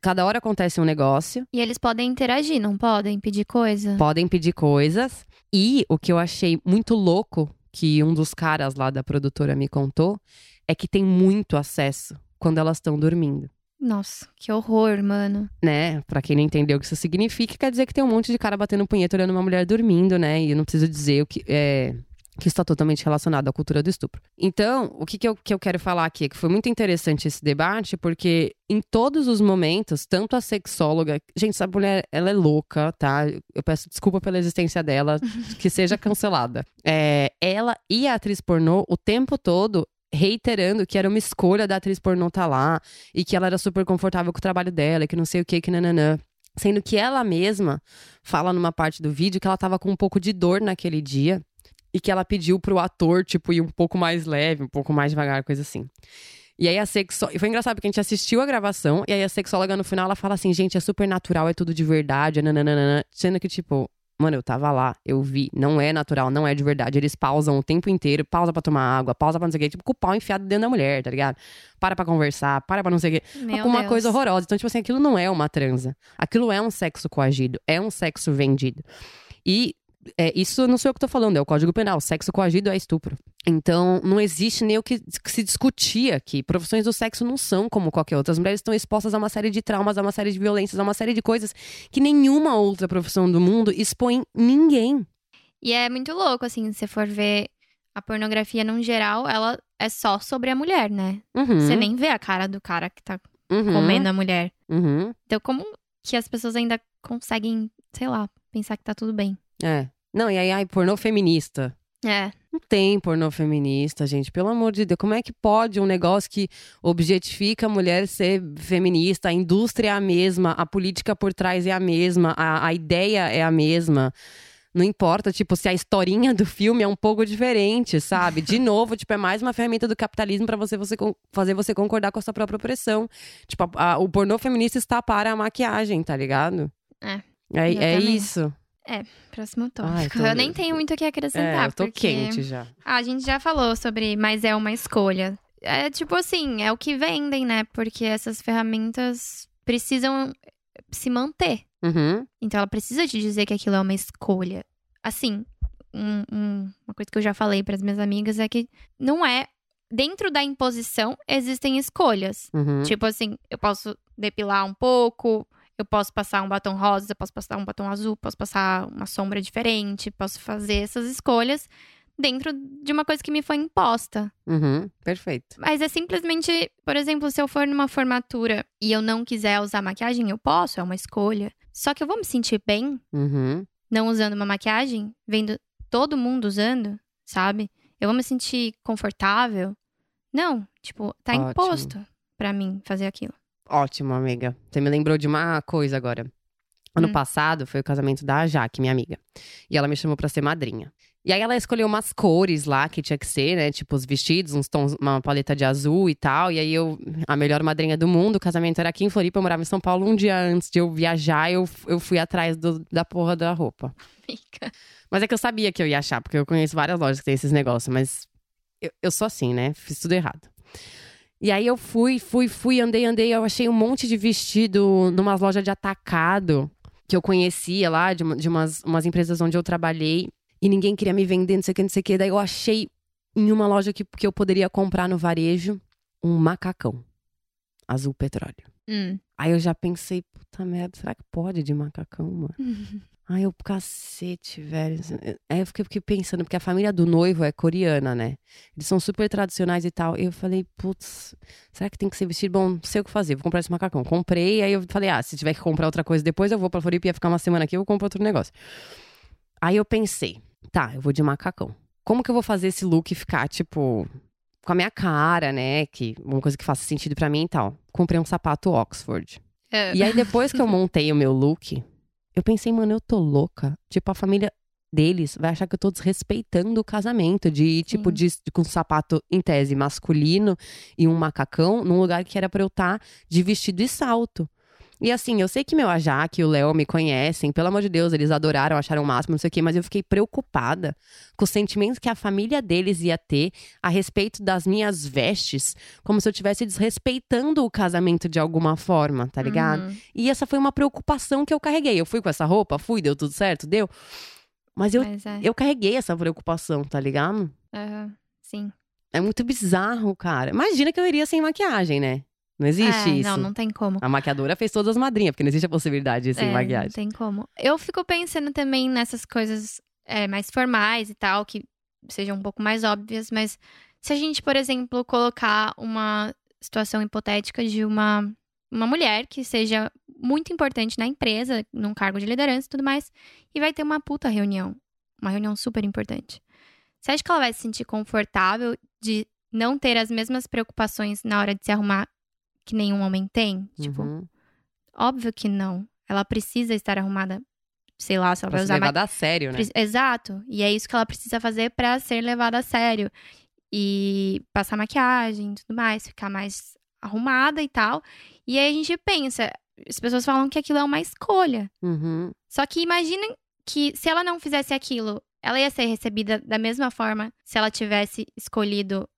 Cada hora acontece um negócio.
E eles podem interagir, não podem pedir coisa?
Podem pedir coisas. E o que eu achei muito louco, que um dos caras lá da produtora me contou, é que tem muito acesso quando elas estão dormindo.
Nossa, que horror, mano.
Né? Pra quem não entendeu o que isso significa, quer dizer que tem um monte de cara batendo punheta olhando uma mulher dormindo, né? E eu não preciso dizer o que é. Que está totalmente relacionado à cultura do estupro. Então, o que, que, eu, que eu quero falar aqui é que foi muito interessante esse debate, porque em todos os momentos, tanto a sexóloga. Gente, essa mulher, ela é louca, tá? Eu peço desculpa pela existência dela, que seja cancelada. É, ela e a atriz pornô, o tempo todo, reiterando que era uma escolha da atriz pornô estar lá e que ela era super confortável com o trabalho dela, que não sei o que, que nananã. Sendo que ela mesma fala numa parte do vídeo que ela tava com um pouco de dor naquele dia e que ela pediu pro ator, tipo, ir um pouco mais leve, um pouco mais devagar, coisa assim. E aí a sexóloga. Foi engraçado porque a gente assistiu a gravação e aí a sexóloga no final ela fala assim: gente, é super natural, é tudo de verdade, nananana. Sendo que, tipo, mano, eu tava lá, eu vi, não é natural, não é de verdade. Eles pausam o tempo inteiro, pausa pra tomar água, pausa pra não sei o quê, tipo, com o pau enfiado dentro da mulher, tá ligado? Para pra conversar, para pra não sei o quê.
Meu
uma
Deus.
coisa horrorosa. Então, tipo assim, aquilo não é uma transa. Aquilo é um sexo coagido, é um sexo vendido. E é, isso não sou eu que tô falando, é o Código Penal. Sexo coagido é estupro. Então, não existe nem o que, que se discutir aqui. Profissões do sexo não são como qualquer outra. As mulheres estão expostas a uma série de traumas, a uma série de violências, a uma série de coisas que nenhuma outra profissão do mundo expõe ninguém.
E é muito louco, assim, se for ver a pornografia num geral, ela é só sobre a mulher, né?
Uhum,
Você nem vê a cara do cara que tá
uhum,
comendo a mulher.
Uhum,
Então, como que as pessoas ainda conseguem, sei lá, pensar que tá tudo bem?
É. Não, e aí, ai, pornô feminista.
É,
Não tem pornô feminista, gente. Pelo amor de Deus. Como é que pode um negócio que objetifica a mulher ser feminista? A indústria é a mesma, a política por trás é a mesma, a, a ideia é a mesma. Não importa, tipo, se a historinha do filme é um pouco diferente, sabe? De novo, tipo, é mais uma ferramenta do capitalismo pra você, você fazer você concordar com a sua própria opressão. Tipo, a- a- o pornô feminista está para a maquiagem, tá ligado?
É,
É, é
exatamente.
Isso.
próximo
Ai,
tópico.
tô-
eu nem tenho muito o que acrescentar,
É, eu tô
porque...
quente já.
Ah, a gente já falou sobre, mas é uma escolha. É tipo assim, é o que vendem, né? Porque essas ferramentas precisam se manter.
Uhum.
Então ela precisa te dizer que aquilo é uma escolha. Assim, um- um- uma coisa que eu já falei para as minhas amigas é que não é. Dentro da imposição existem escolhas.
Uhum.
Tipo assim, eu posso depilar um pouco, eu posso passar um batom rosa, eu posso passar um batom azul, posso passar uma sombra diferente, posso fazer essas escolhas dentro de uma coisa que me foi imposta.
Uhum. Perfeito.
Mas é simplesmente, por exemplo, se eu for numa formatura e eu não quiser usar maquiagem, eu posso, é uma escolha. Só que eu vou me sentir bem
Uhum.
não usando uma maquiagem, vendo todo mundo usando, sabe? Eu vou me sentir confortável. Não, tipo, tá
Ótimo.
imposto pra mim fazer aquilo.
Ótimo, amiga. Você me lembrou de uma coisa agora. Ano
Hum.
passado foi o casamento da Jaque, minha amiga. E ela me chamou pra ser madrinha. E aí ela escolheu umas cores lá que tinha que ser, né? Tipo os vestidos, uns tons, uma paleta de azul e tal. E aí eu, a melhor madrinha do mundo, o casamento era aqui em Floripa, eu morava em São Paulo. Um dia antes de eu viajar, eu, eu fui atrás do- da porra da roupa.
Fica.
Mas é que eu sabia que eu ia achar, porque eu conheço várias lojas que tem esses negócios, mas eu, eu sou assim, né? Fiz tudo errado. E aí eu fui, fui, fui, andei, andei. Eu achei um monte de vestido numa loja de atacado que eu conhecia lá, de, de umas, umas empresas onde eu trabalhei. E ninguém queria me vender, não sei o que, não sei o que. Daí eu achei em uma loja que, que eu poderia comprar no varejo um macacão azul petróleo.
Hum.
Aí eu já pensei, puta merda, será que pode de macacão, mano? Ai, eu, cacete, velho. Aí eu fiquei, fiquei pensando, porque a família do noivo é coreana, né? Eles são super tradicionais e tal. Eu falei, putz, será que tem que ser vestido? Bom, não sei o que fazer, vou comprar esse macacão. Comprei, aí eu falei, ah, se tiver que comprar outra coisa depois, eu vou pra Floripa, ia ficar uma semana aqui, eu compro outro negócio. Aí eu pensei, tá, eu vou de macacão. Como que eu vou fazer esse look ficar, tipo, com a minha cara, né? Que uma coisa que faça sentido pra mim e tal. Comprei um sapato Oxford.
É.
E aí, depois que eu montei o meu look, eu pensei, mano, eu tô louca. Tipo, a família deles vai achar que eu tô desrespeitando o casamento. De ir, tipo,
Sim.
de, de- com um sapato, em tese, masculino e um macacão, num lugar que era pra eu estar de vestido e salto. E assim, eu sei que meu a Jaque e o Léo me conhecem, pelo amor de Deus, eles adoraram, acharam o máximo, não sei o quê, mas eu fiquei preocupada com os sentimentos que a família deles ia ter a respeito das minhas vestes, como se eu estivesse desrespeitando o casamento de alguma forma, tá ligado?
Uhum.
E essa foi uma preocupação que eu carreguei. Eu fui com essa roupa, fui, deu tudo certo, deu. Mas eu,
Mas é.
eu carreguei essa preocupação, tá ligado?
Aham. Sim.
É muito bizarro, cara. Imagina que eu iria sem maquiagem, né? Não existe
É,
isso.
Não, não tem como.
A maquiadora fez todas as madrinhas, porque não existe a possibilidade de sem
É,
maquiagem.
Não tem como. Eu fico pensando também nessas coisas é, mais formais e tal, que sejam um pouco mais óbvias, mas se a gente, por exemplo, colocar uma situação hipotética de uma, uma mulher que seja muito importante na empresa, num cargo de liderança e tudo mais, e vai ter uma puta reunião. Uma reunião super importante. Você acha que ela vai se sentir confortável de não ter as mesmas preocupações na hora de se arrumar que nenhum homem tem? Tipo,
Uhum.
Óbvio que não. Ela precisa estar arrumada, sei lá, se ela
Pra
vai
ser
usar ma-
levada a sério, né?
Exato. E é isso que ela precisa fazer pra ser levada a sério. E passar maquiagem e tudo mais, ficar mais arrumada e tal. E aí a gente pensa, as pessoas falam que aquilo é uma escolha.
Uhum.
Só que imagina que se ela não fizesse aquilo, ela ia ser recebida da mesma forma se ela tivesse escolhido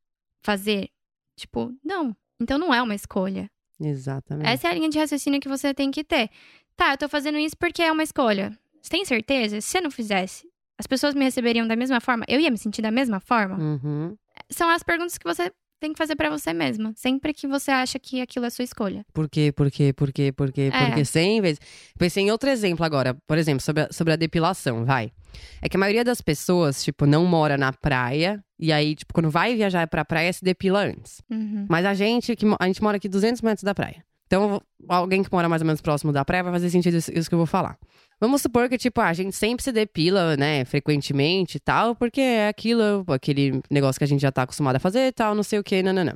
fazer? Tipo, não. Então não é uma escolha.
Exatamente.
Essa é a linha de raciocínio que você tem que ter. Tá, eu tô fazendo isso porque é uma escolha. Você tem certeza? Se eu não fizesse, as pessoas me receberiam da mesma forma? Eu ia me sentir da mesma forma?
Uhum.
São as perguntas que você tem que fazer pra você mesma. Sempre que você acha que aquilo é sua escolha.
Por quê, por quê, por quê, por quê,
É.
por quê? Cem vezes. Pensei em outro exemplo agora. Por exemplo, sobre a, sobre a depilação, vai. É que a maioria das pessoas, tipo, não mora na praia. E aí, tipo, quando vai viajar pra praia, se depila antes.
Uhum.
Mas a gente, que a gente mora aqui 200 metros da praia. Então, alguém que mora mais ou menos próximo da praia vai fazer sentido isso, isso que eu vou falar. Vamos supor que, tipo, a gente sempre se depila, né, frequentemente e tal, porque é aquilo, aquele negócio que a gente já tá acostumado a fazer e tal, não sei o que, nananã.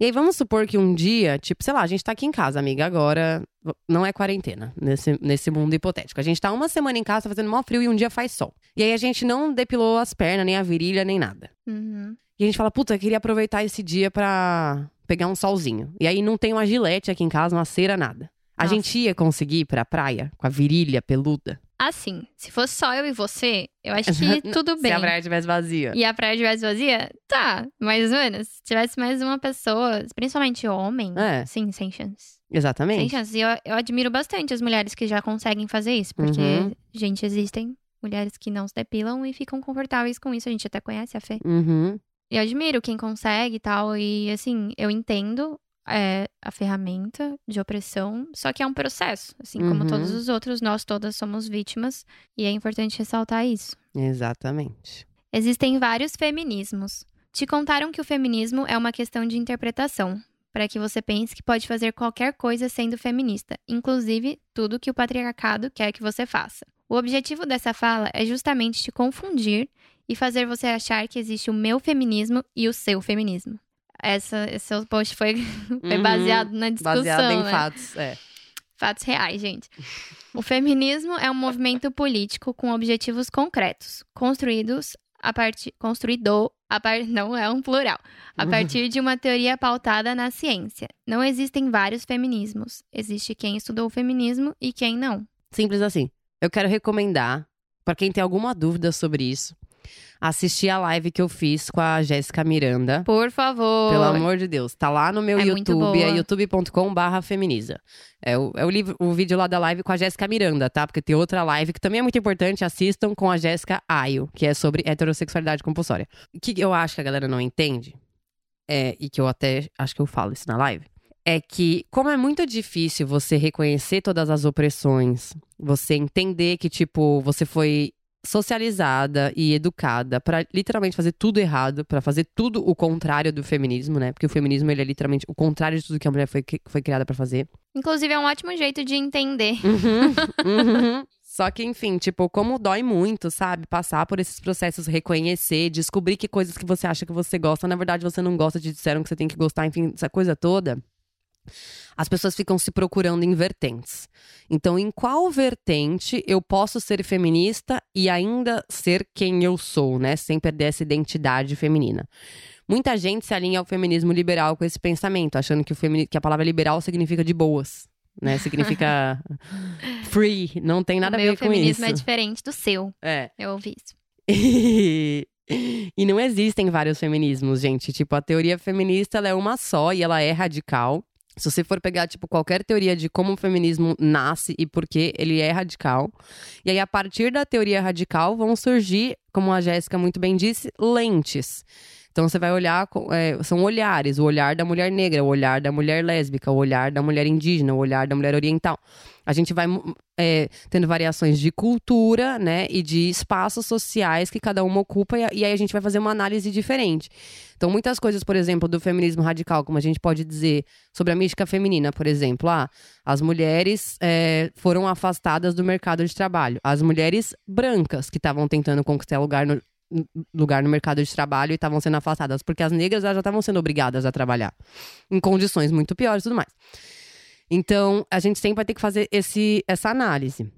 E aí, vamos supor que um dia, tipo, sei lá, a gente tá aqui em casa, amiga, agora não é quarentena, nesse, nesse mundo hipotético. A gente tá uma semana em casa, tá fazendo mó frio e um dia faz sol. E aí, a gente não depilou as pernas, nem a virilha, nem nada.
Uhum.
E a gente fala, puta, eu queria aproveitar esse dia pra pegar um solzinho. E aí não tem uma gilete aqui em casa, uma cera, nada. A
Nossa.
gente ia conseguir ir pra praia com a virilha peluda?
Assim, se fosse só eu e você, eu acho que tudo bem.
Se a praia estivesse vazia.
E a praia estivesse vazia? Tá, mais ou menos. Se tivesse mais uma pessoa, principalmente homem,
É.
sim, sem chance. Sem
Exatamente.
chance. E eu, eu admiro bastante as mulheres que já conseguem fazer isso, porque,
Uhum.
gente, existem mulheres que não se depilam e ficam confortáveis com isso. A gente até conhece a Fê.
Uhum.
E eu admiro quem consegue e tal. E, assim, eu entendo é, a ferramenta de opressão, só que é um processo. Assim como
Uhum.
todos os outros, nós todas somos vítimas. E é importante ressaltar isso.
Exatamente.
Existem vários feminismos. Te contaram que o feminismo é uma questão de interpretação, para que você pense que pode fazer qualquer coisa sendo feminista, inclusive tudo que o patriarcado quer que você faça. O objetivo dessa fala é justamente te confundir e fazer você achar que existe o meu feminismo e o seu feminismo. Essa, esse seu post foi, foi
Uhum.
baseado na discussão,
Baseado em
né?
fatos. É.
Fatos reais, gente. O feminismo é um movimento político com objetivos concretos, construídos a partir a não é um plural, a partir de uma teoria pautada na ciência. Não existem vários feminismos. Existe quem estudou o feminismo e quem não.
Simples assim. Eu quero recomendar, para quem tem alguma dúvida sobre isso, assistir a live que eu fiz com a Jéssica Miranda.
Por favor.
Pelo amor de Deus. Tá lá no meu
É
YouTube, é
boa.
youtube.com/barra feminiza. É, o, é o, livro, o vídeo lá da live com a Jéssica Miranda, tá? Porque tem outra live que também é muito importante, assistam com a Jéssica Ayo, que é sobre heterossexualidade compulsória. O que eu acho que a galera não entende, é, e que eu até acho que eu falo isso na live, é que, como é muito difícil você reconhecer todas as opressões, você entender que, tipo, você foi socializada e educada pra literalmente fazer tudo errado, pra fazer tudo o contrário do feminismo, né? Porque o feminismo ele é literalmente o contrário de tudo que a mulher foi, foi criada pra fazer.
Inclusive, é um ótimo jeito de entender.
Uhum, uhum. Só que, enfim, tipo, como dói muito, sabe? Passar por esses processos, reconhecer, descobrir que coisas que você acha que você gosta, na verdade você não gosta, te disseram que você tem que gostar, enfim, essa coisa toda. As pessoas ficam se procurando em vertentes. Então, em qual vertente eu posso ser feminista e ainda ser quem eu sou, né? Sem perder essa identidade feminina. Muita gente se alinha ao feminismo liberal com esse pensamento, achando que, o femini- que a palavra liberal significa de boas, né? Significa free, não tem nada
o
a
meu
ver com
feminismo
isso.
é diferente do seu.
É.
Eu ouvi isso.
E, e não existem vários feminismos, gente. Tipo, a teoria feminista ela é uma só e ela é radical. Se você for pegar, tipo, qualquer teoria de como o feminismo nasce e por que ele é radical. E aí, a partir da teoria radical, vão surgir, como a Jéssica muito bem disse, lentes. Então, você vai olhar, é, são olhares. O olhar da mulher negra, o olhar da mulher lésbica, o olhar da mulher indígena, o olhar da mulher oriental. A gente vai é, tendo variações de cultura, né, e de espaços sociais que cada uma ocupa, e, e aí a gente vai fazer uma análise diferente. Então, muitas coisas, por exemplo, do feminismo radical, como a gente pode dizer sobre a mística feminina, por exemplo, ah, as mulheres é, foram afastadas do mercado de trabalho. As mulheres brancas que estavam tentando conquistar lugar no, lugar no mercado de trabalho e estavam sendo afastadas, porque as negras já estavam sendo obrigadas a trabalhar em condições muito piores e tudo mais. Então, a gente sempre vai ter que fazer esse, essa análise.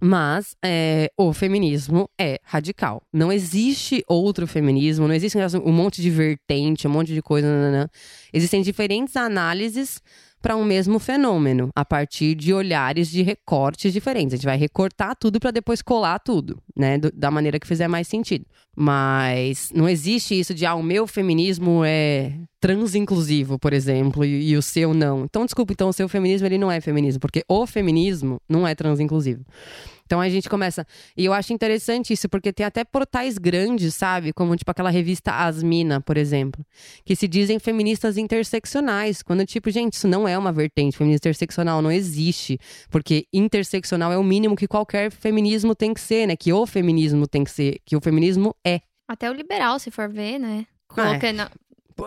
Mas é, o feminismo é radical. Não existe outro feminismo, não existe um monte de vertente, um monte de coisa. nananã. Existem diferentes análises para um mesmo fenômeno, a partir de olhares de recortes diferentes. A gente vai recortar tudo para depois colar tudo, né? da maneira que fizer mais sentido. Mas não existe isso de, ah, o meu feminismo é transinclusivo, por exemplo, e, e o seu não. Então, desculpa, então o seu feminismo ele não é feminismo, porque o feminismo não é transinclusivo. Então a gente começa. E eu acho interessante isso, porque tem até portais grandes, sabe? Como tipo aquela revista Asmina, por exemplo, que se dizem feministas interseccionais. Quando, tipo, gente, isso não é uma vertente. Feminista interseccional não existe. Porque interseccional é o mínimo que qualquer feminismo tem que ser, né? Que o feminismo tem que ser. Que o feminismo é.
Até o liberal, se for ver, né?
Ah, é.
Colocando.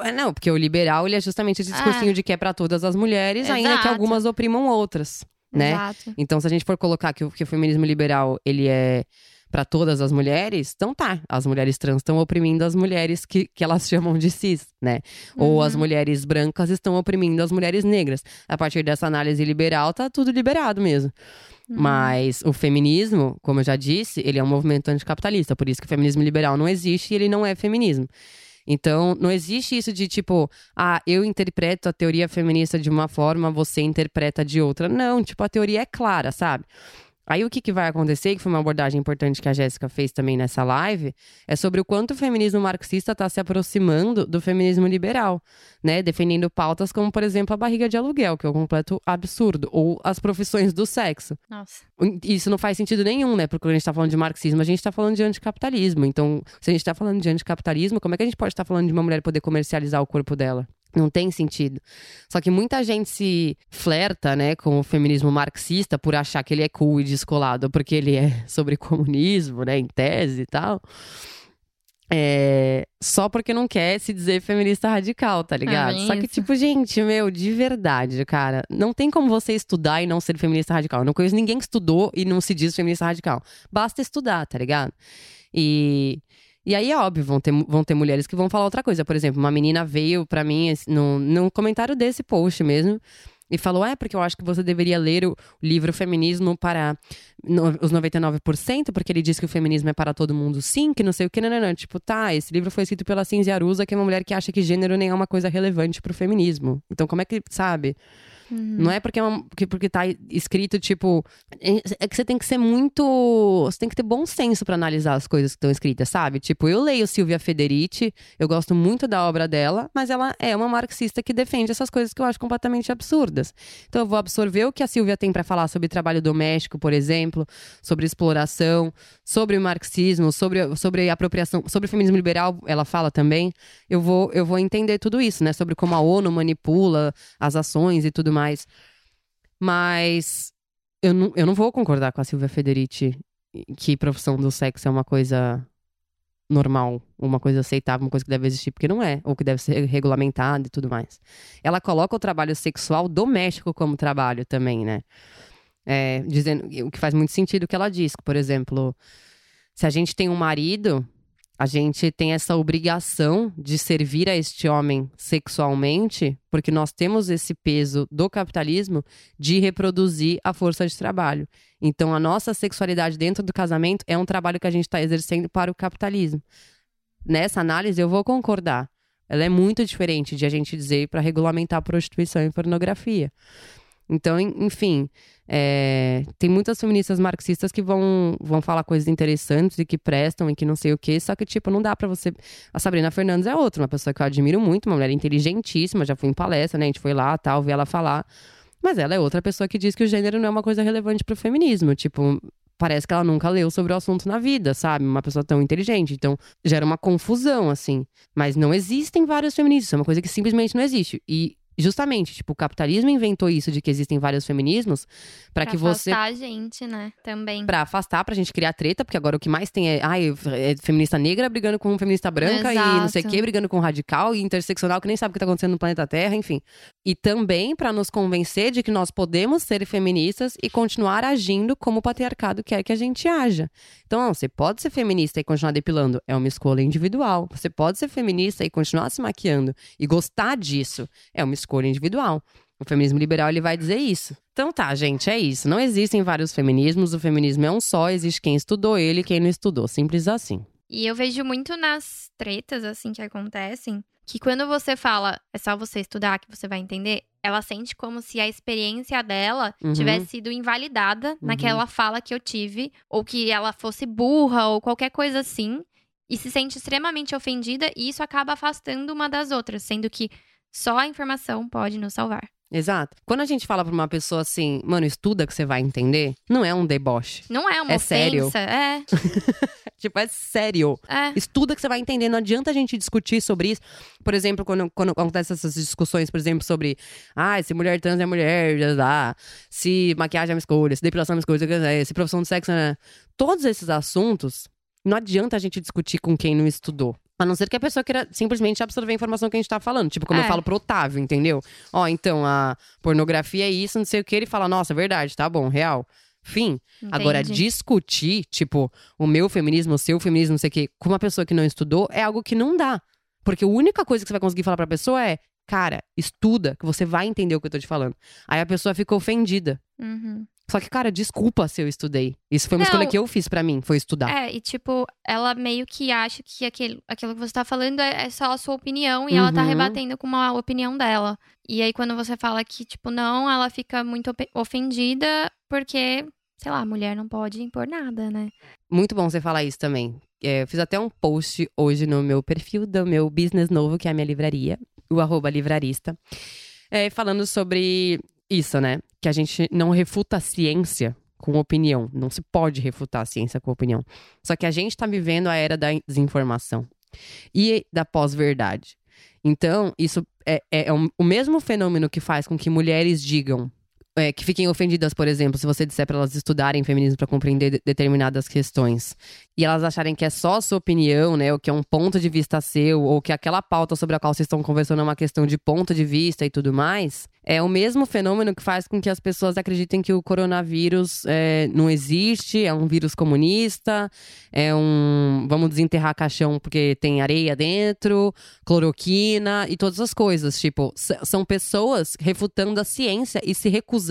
É, Não, porque o liberal, ele é justamente esse
Ah.
discursinho de que é pra todas as mulheres, ainda que
Exato.
algumas oprimam outras, né?
Exato.
Então, se a gente for colocar que o, que o feminismo liberal ele é para todas as mulheres, então tá. As mulheres trans estão oprimindo as mulheres que, que elas chamam de cis, né? Ou
Uhum.
as mulheres brancas estão oprimindo as mulheres negras. A partir dessa análise liberal, tá tudo liberado mesmo.
Uhum.
Mas o feminismo, como eu já disse, ele é um movimento anticapitalista. Por isso que o feminismo liberal não existe e ele não é feminismo. Então, não existe isso de tipo, ah, eu interpreto a teoria feminista de uma forma, você interpreta de outra. Não, tipo, a teoria é clara, sabe? Aí o que, que vai acontecer, que foi uma abordagem importante que a Jéssica fez também nessa live, é sobre o quanto o feminismo marxista está se aproximando do feminismo liberal, né? Defendendo pautas como, por exemplo, a barriga de aluguel, que é um completo absurdo, ou as profissões do sexo.
Nossa.
Isso não faz sentido nenhum, né? Porque quando a gente tá falando de marxismo, a gente tá falando de anticapitalismo. Então, se a gente tá falando de anticapitalismo, como é que a gente pode estar falando de uma mulher poder comercializar o corpo dela? Não tem sentido. Só que muita gente se flerta, né, com o feminismo marxista por achar que ele é cool e descolado, porque ele é sobre comunismo, né, em tese e tal. É, só porque não quer se dizer feminista radical, tá ligado?
bem
Só que, tipo, gente, meu, de verdade, cara, não tem como você estudar e não ser feminista radical. Eu não conheço ninguém que estudou e não se diz feminista radical. Basta estudar, tá ligado? E. E aí, é óbvio, vão ter, vão ter mulheres que vão falar outra coisa. Por exemplo, uma menina veio pra mim, no, num comentário desse post mesmo, e falou: é, porque eu acho que você deveria ler o livro Feminismo para no, os 99%, porque ele diz que o feminismo é para todo mundo sim, que não sei o que, não, não, não. Tipo, tá, esse livro foi escrito pela Cinzia Arusa, que é uma mulher que acha que gênero nem é uma coisa relevante pro feminismo. Então, como é que, sabe?
Uhum.
Não é porque, é uma, porque, tá escrito, tipo. É é que você tem que ser muito. Você tem que ter bom senso pra analisar as coisas que estão escritas, sabe? Tipo, eu leio Silvia Federici, eu gosto muito da obra dela, mas ela é uma marxista que defende essas coisas que eu acho completamente absurdas. Então eu vou absorver o que a Silvia tem pra falar sobre trabalho doméstico, por exemplo, sobre exploração, sobre o marxismo, sobre, sobre apropriação, sobre feminismo liberal, ela fala também. Eu vou, eu vou entender tudo isso, né? Sobre como a ONU manipula as ações e tudo mais mais. Mas eu não, eu não vou concordar com a Silvia Federici que profissão do sexo é uma coisa normal, uma coisa aceitável, uma coisa que deve existir, porque não é, ou que deve ser regulamentada e tudo mais. Ela coloca o trabalho sexual doméstico como trabalho também, né? É, dizendo o que faz muito sentido o que ela diz, por exemplo, se a gente tem um marido a gente tem essa obrigação de servir a este homem sexualmente, porque nós temos esse peso do capitalismo de reproduzir a força de trabalho. Então, a nossa sexualidade dentro do casamento é um trabalho que a gente está exercendo para o capitalismo. Nessa análise, eu vou concordar. Ela é muito diferente de a gente dizer para regulamentar prostituição e pornografia. Então, enfim, é, tem muitas feministas marxistas que vão, vão falar coisas interessantes e que prestam e que não sei o quê, só que, tipo, não dá para você. A Sabrina Fernandes é outra, uma pessoa que eu admiro muito, uma mulher inteligentíssima, já fui em palestra, né? A gente foi lá, tal, vi ela falar. Mas ela é outra pessoa que diz que o gênero não é uma coisa relevante pro feminismo. Tipo, parece que ela nunca leu sobre o assunto na vida, sabe? Uma pessoa tão inteligente. Então, gera uma confusão, assim. Mas não existem vários feministas, é uma coisa que simplesmente não existe. E justamente, tipo, o capitalismo inventou isso de que existem vários feminismos para que você
afastar a gente, né? Também.
Para afastar, pra gente criar treta, porque agora o que mais tem é, ai, é feminista negra brigando com feminista branca
Exato.
e não sei o que, brigando com radical e interseccional que nem sabe o que tá acontecendo no planeta Terra, enfim. E também para nos convencer de que nós podemos ser feministas e continuar agindo como o patriarcado quer que a gente haja. Então, não, você pode ser feminista e continuar depilando, é uma escolha individual. Você pode ser feminista e continuar se maquiando e gostar disso, é uma escolha individual. O feminismo liberal ele vai dizer isso. Então tá, gente, é isso. Não existem vários feminismos, o feminismo é um só, existe quem estudou ele e quem não estudou, simples assim.
E eu vejo muito nas tretas, assim, que acontecem, que quando você fala, é só você estudar que você vai entender, ela sente como se a experiência dela
Uhum.
tivesse sido invalidada naquela fala que eu tive, ou que ela fosse burra, ou qualquer coisa assim, e se sente extremamente ofendida, e isso acaba afastando uma das outras, sendo que só a informação pode nos salvar.
Exato. Quando a gente fala pra uma pessoa assim, mano, estuda que você vai entender, não é um deboche.
Não é uma
É sério?
ofensa, é,
Tipo, é sério.
é.
Estuda que você vai entender. Não adianta a gente discutir sobre isso. Por exemplo, quando, quando acontecem essas discussões, por exemplo, sobre ah, se mulher trans é mulher, já dá. se maquiagem é uma escolha, se depilação é uma escolha, se profissão de sexo é. Todos esses assuntos, não adianta a gente discutir com quem não estudou. A não ser que a pessoa queira simplesmente absorver a informação que a gente tá falando. Tipo, como eu
É.
falo pro Otávio, entendeu? Ó, então, a pornografia é isso, não sei o que. Ele fala, nossa, verdade, tá bom, real. Fim. Agora,
Entendi.
discutir, tipo, o meu feminismo, o seu feminismo, não sei o quê, com uma pessoa que não estudou, é algo que não dá. Porque a única coisa que você vai conseguir falar pra pessoa é, cara, estuda, que você vai entender o que eu tô te falando. Aí a pessoa fica ofendida.
Uhum.
Só que, cara, desculpa se eu estudei. Isso foi uma
Não.
escolha que eu fiz pra mim, foi estudar.
É, e tipo, ela meio que acha que aquilo, aquilo que você tá falando é, é só a sua opinião e ela tá
Uhum.
rebatendo com uma opinião dela. E aí, quando você fala que, tipo, não, ela fica muito ofendida porque, sei lá, a mulher não pode impor nada, né?
Muito bom você falar isso também. É, eu fiz até um post hoje no meu perfil do meu business novo, que é a minha livraria, o arroba livrarista, é, falando sobre isso, né? Que a gente não refuta a ciência com opinião. Não se pode refutar a ciência com opinião. Só que a gente tá vivendo a era da desinformação e da pós-verdade. Então, isso é, é- é o mesmo fenômeno que faz com que mulheres digam é, que fiquem ofendidas, por exemplo, se você disser para elas estudarem feminismo para compreender de determinadas questões. E elas acharem que é só a sua opinião, né? Ou que é um ponto de vista seu, ou que aquela pauta sobre a qual vocês estão conversando é uma questão de ponto de vista e tudo mais. É o mesmo fenômeno que faz com que as pessoas acreditem que o coronavírus é, não existe, é um vírus comunista, é um. Vamos desenterrar caixão porque tem areia dentro, cloroquina e todas as coisas. Tipo, são pessoas refutando a ciência e se recusando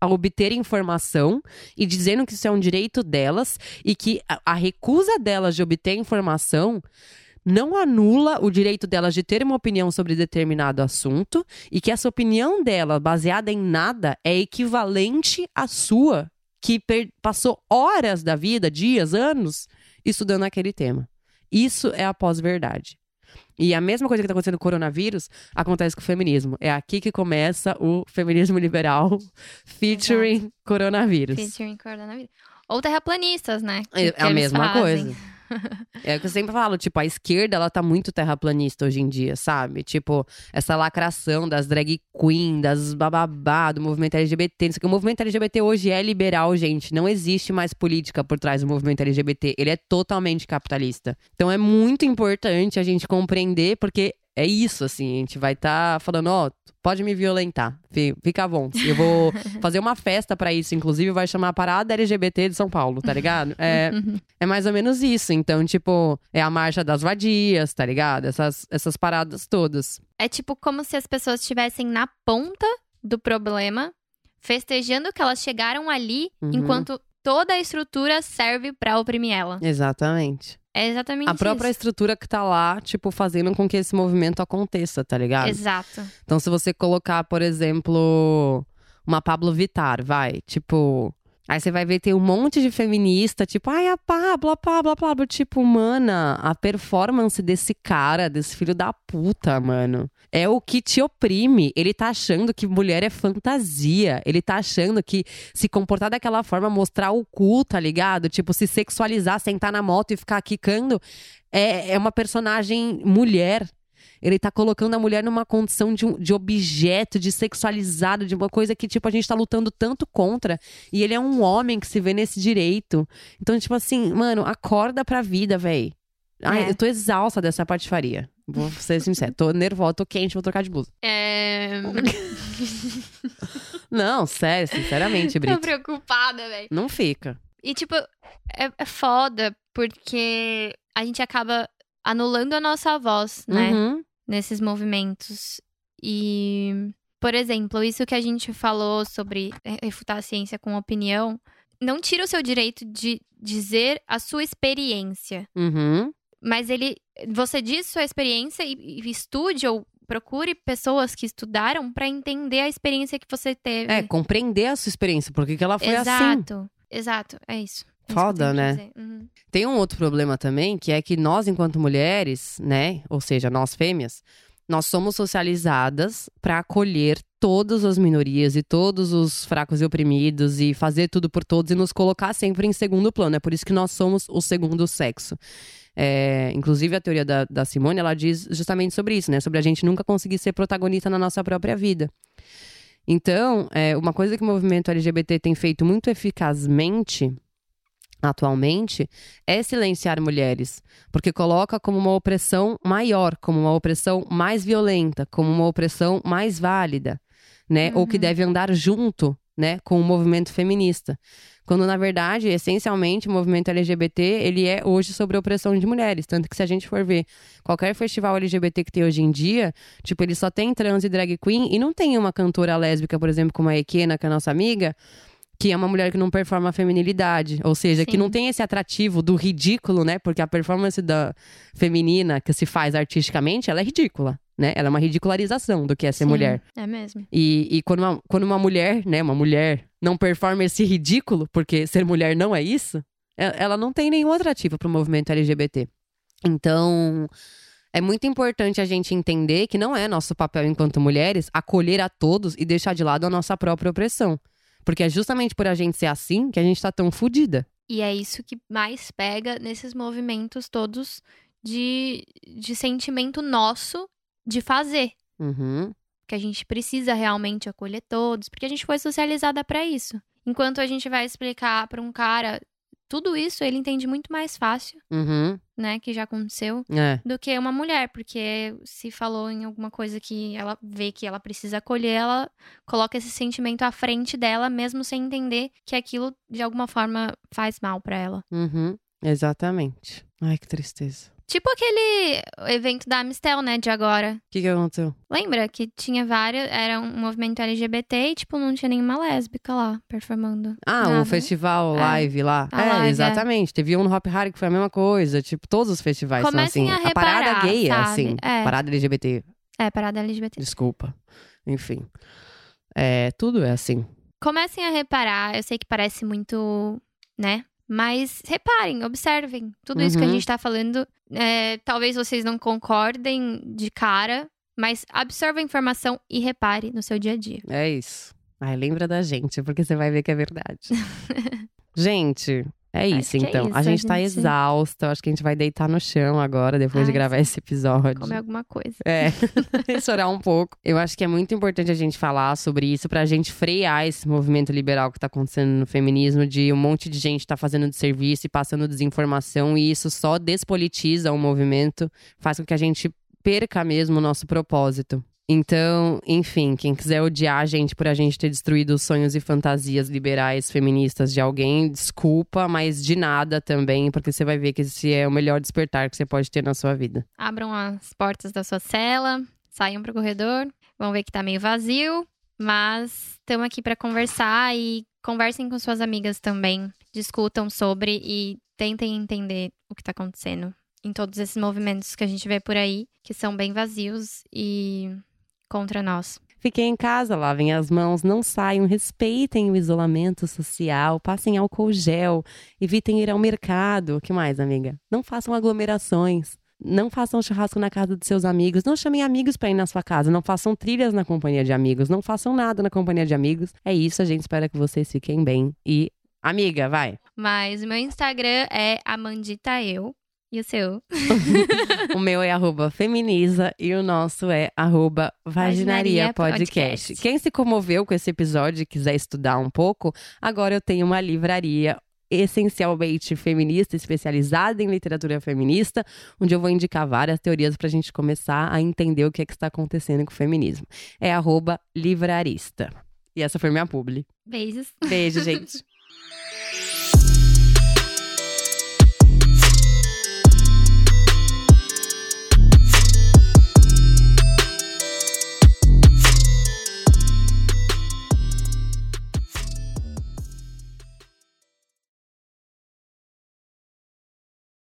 a obter informação e dizendo que isso é um direito delas e que a recusa delas de obter informação não anula o direito delas de ter uma opinião sobre determinado assunto e que essa opinião dela, baseada em nada, é equivalente à sua, que passou horas da vida, dias, anos, estudando aquele tema. Isso é a pós-verdade. E a mesma coisa que está acontecendo com o coronavírus acontece com o feminismo. É aqui que começa o feminismo liberal featuring Exato. coronavírus.
Featuring coronavírus. Ou terraplanistas, né?
Que, é,
que
a mesma fazem. coisa. É o que eu sempre falo, tipo, a esquerda, ela tá muito terraplanista hoje em dia, sabe? Tipo, essa lacração das drag queen, das bababá, do movimento LGBT. Isso que o movimento LGBT hoje é liberal, gente. Não existe mais política por trás do movimento LGBT. Ele é totalmente capitalista. Então é muito importante a gente compreender, porque é isso, assim. A gente vai estar tá falando, ó, pode me violentar. Fica bom. Eu vou fazer uma festa para isso, inclusive vai chamar a Parada LGBT de São Paulo, tá ligado? É, é mais ou menos isso. Então, tipo, é a marcha das vadias, tá ligado? Essas, essas paradas todas.
É tipo como se as pessoas estivessem na ponta do problema, festejando que elas chegaram ali, uhum. enquanto toda a estrutura serve para oprimir ela.
Exatamente.
É exatamente
A própria
isso.
estrutura que tá lá, tipo, fazendo com que esse movimento aconteça, tá ligado?
Exato.
Então, se você colocar, por exemplo, uma Pablo Vittar, vai, tipo, Aí você vai ver, tem um monte de feminista, tipo, ai, a Pablo, a Pablo, a Pablo. Tipo, mana, a performance desse cara, desse filho da puta, mano, é o que te oprime. Ele tá achando que mulher é fantasia. Ele tá achando que se comportar daquela forma, mostrar o cu, tá ligado? Tipo, se sexualizar, sentar na moto e ficar quicando, é, é uma personagem mulher, ele tá colocando a mulher numa condição de, de objeto, de sexualizado, de uma coisa que, tipo, a gente tá lutando tanto contra. E ele é um homem que se vê nesse direito. Então, tipo assim, mano, acorda pra vida, véi. Ai, é. eu tô exausta dessa patifaria. Vou ser sincera. Tô nervosa, tô quente, vou trocar de blusa.
É.
Não, sério, sinceramente, Brito.
Tô preocupada, velho.
Não fica.
E, tipo, é, é foda, porque a gente acaba anulando a nossa voz, né? Uhum nesses movimentos. E, por exemplo, isso que a gente falou sobre refutar a ciência com opinião, não tira o seu direito de dizer a sua experiência.
Uhum.
Mas ele. Você diz sua experiência e, e estude ou procure pessoas que estudaram para entender a experiência que você teve.
É, compreender a sua experiência, porque que ela foi
exato,
assim.
Exato, exato, é isso.
Foda, né? Uhum. Tem um outro problema também, que é que nós, enquanto mulheres, né, ou seja, nós fêmeas, nós somos socializadas para acolher todas as minorias e todos os fracos e oprimidos e fazer tudo por todos e nos colocar sempre em segundo plano. É por isso que nós somos o segundo sexo. É, inclusive, a teoria da, da Simone, ela diz justamente sobre isso, né? Sobre a gente nunca conseguir ser protagonista na nossa própria vida. Então, é, uma coisa que o movimento LGBT tem feito muito eficazmente atualmente é silenciar mulheres, porque coloca como uma opressão maior, como uma opressão mais violenta, como uma opressão mais válida, né? Uhum. Ou que uhum. deve andar junto, né, com o movimento feminista. Quando na verdade, essencialmente, o movimento LGBT, ele é hoje sobre a opressão de mulheres, tanto que se a gente for ver qualquer festival LGBT que tem hoje em dia, tipo, ele só tem trans e drag queen e não tem uma cantora lésbica, por exemplo, como a Ekena, que é a nossa amiga, que é uma mulher que não performa a feminilidade, ou seja, Sim. que não tem esse atrativo do ridículo, né? Porque a performance da feminina que se faz artisticamente, ela é ridícula, né? Ela é uma ridicularização do que é ser
Sim,
mulher.
É mesmo.
E, e quando, uma, quando uma mulher, né, uma mulher não performa esse ridículo, porque ser mulher não é isso, ela não tem nenhum atrativo para o movimento LGBT. Então, é muito importante a gente entender que não é nosso papel enquanto mulheres acolher a todos e deixar de lado a nossa própria opressão. Porque é justamente por a gente ser assim que a gente tá tão fodida.
E é isso que mais pega nesses movimentos todos de, de sentimento nosso de fazer.
Uhum.
que a gente precisa realmente acolher todos, porque a gente foi socializada para isso. Enquanto a gente vai explicar para um cara tudo isso, ele entende muito mais fácil,
Uhum.
né, que já aconteceu,
É.
do que uma mulher, porque se falou em alguma coisa que ela vê que ela precisa acolher, ela coloca esse sentimento à frente dela, mesmo sem entender que aquilo de alguma forma faz mal pra ela.
Uhum. Exatamente. Ai, que tristeza.
Tipo aquele evento da Amistel, né, de agora.
O que, que aconteceu?
Lembra que tinha vários, era um movimento LGBT e, tipo, não tinha nenhuma lésbica lá performando.
Ah,
Nada.
o festival
É.
live lá.
A
é,
live, é.
exatamente. Teve um no Hop Hari que foi a mesma coisa. Tipo, todos os festivais
Comecem
são assim.
a
parada
reparar,
gay é
sabe?
assim.
É.
Parada LGBT.
É, parada LGBT.
Desculpa. Enfim. É, tudo é assim.
Comecem a reparar, eu sei que parece muito, né? Mas reparem, observem. Tudo isso que a
Uhum.
gente tá falando, é, talvez vocês não concordem de cara, mas absorva a informação e repare no seu dia a dia.
É isso. Ai, lembra da gente, porque você vai ver que é verdade. gente, é
Acho
isso
é
então.
isso,
a
a
gente tá
gente-
exausta. Acho que a gente vai deitar no chão agora, depois de
Ai,
gravar esse episódio.
Comer alguma coisa.
É, chorar um pouco. Eu acho que é muito importante a gente falar sobre isso pra gente frear esse movimento liberal que tá acontecendo no feminismo, de um monte de gente tá fazendo de serviço e passando desinformação, e isso só despolitiza o movimento, faz com que a gente perca mesmo o nosso propósito. Então, enfim, quem quiser odiar a gente por a gente ter destruído os sonhos e fantasias liberais feministas de alguém, desculpa, mas de nada também, porque você vai ver que esse é o melhor despertar que você pode ter na sua vida.
Abram as portas da sua cela, saiam pro corredor, vão ver que tá meio vazio, mas estamos aqui pra conversar e conversem com suas amigas também, discutam sobre e tentem entender o que tá acontecendo em todos esses movimentos que a gente vê por aí, que são bem vazios e contra nós.
Fiquem em casa, lavem as mãos, não saiam, respeitem o isolamento social, passem álcool gel, evitem ir ao mercado. O que mais, amiga? Não façam aglomerações. Não façam churrasco na casa dos seus amigos. Não chamem amigos para ir na sua casa. Não façam trilhas na companhia de amigos. Não façam nada na companhia de amigos. É isso, a gente espera que vocês fiquem bem. E, amiga, vai.
Mas o meu Instagram é amanditaeu e o seu?
O meu é arroba feminiza e o nosso é arroba vaginaria.
Podcast.
Quem se comoveu com esse episódio e quiser estudar um pouco, agora eu tenho uma livraria essencialmente feminista, especializada em literatura feminista, onde eu vou indicar várias teorias para a gente começar a entender o que, é que está acontecendo com o feminismo. É arroba livrarista. E essa foi minha publi.
Beijos.
Beijo, gente.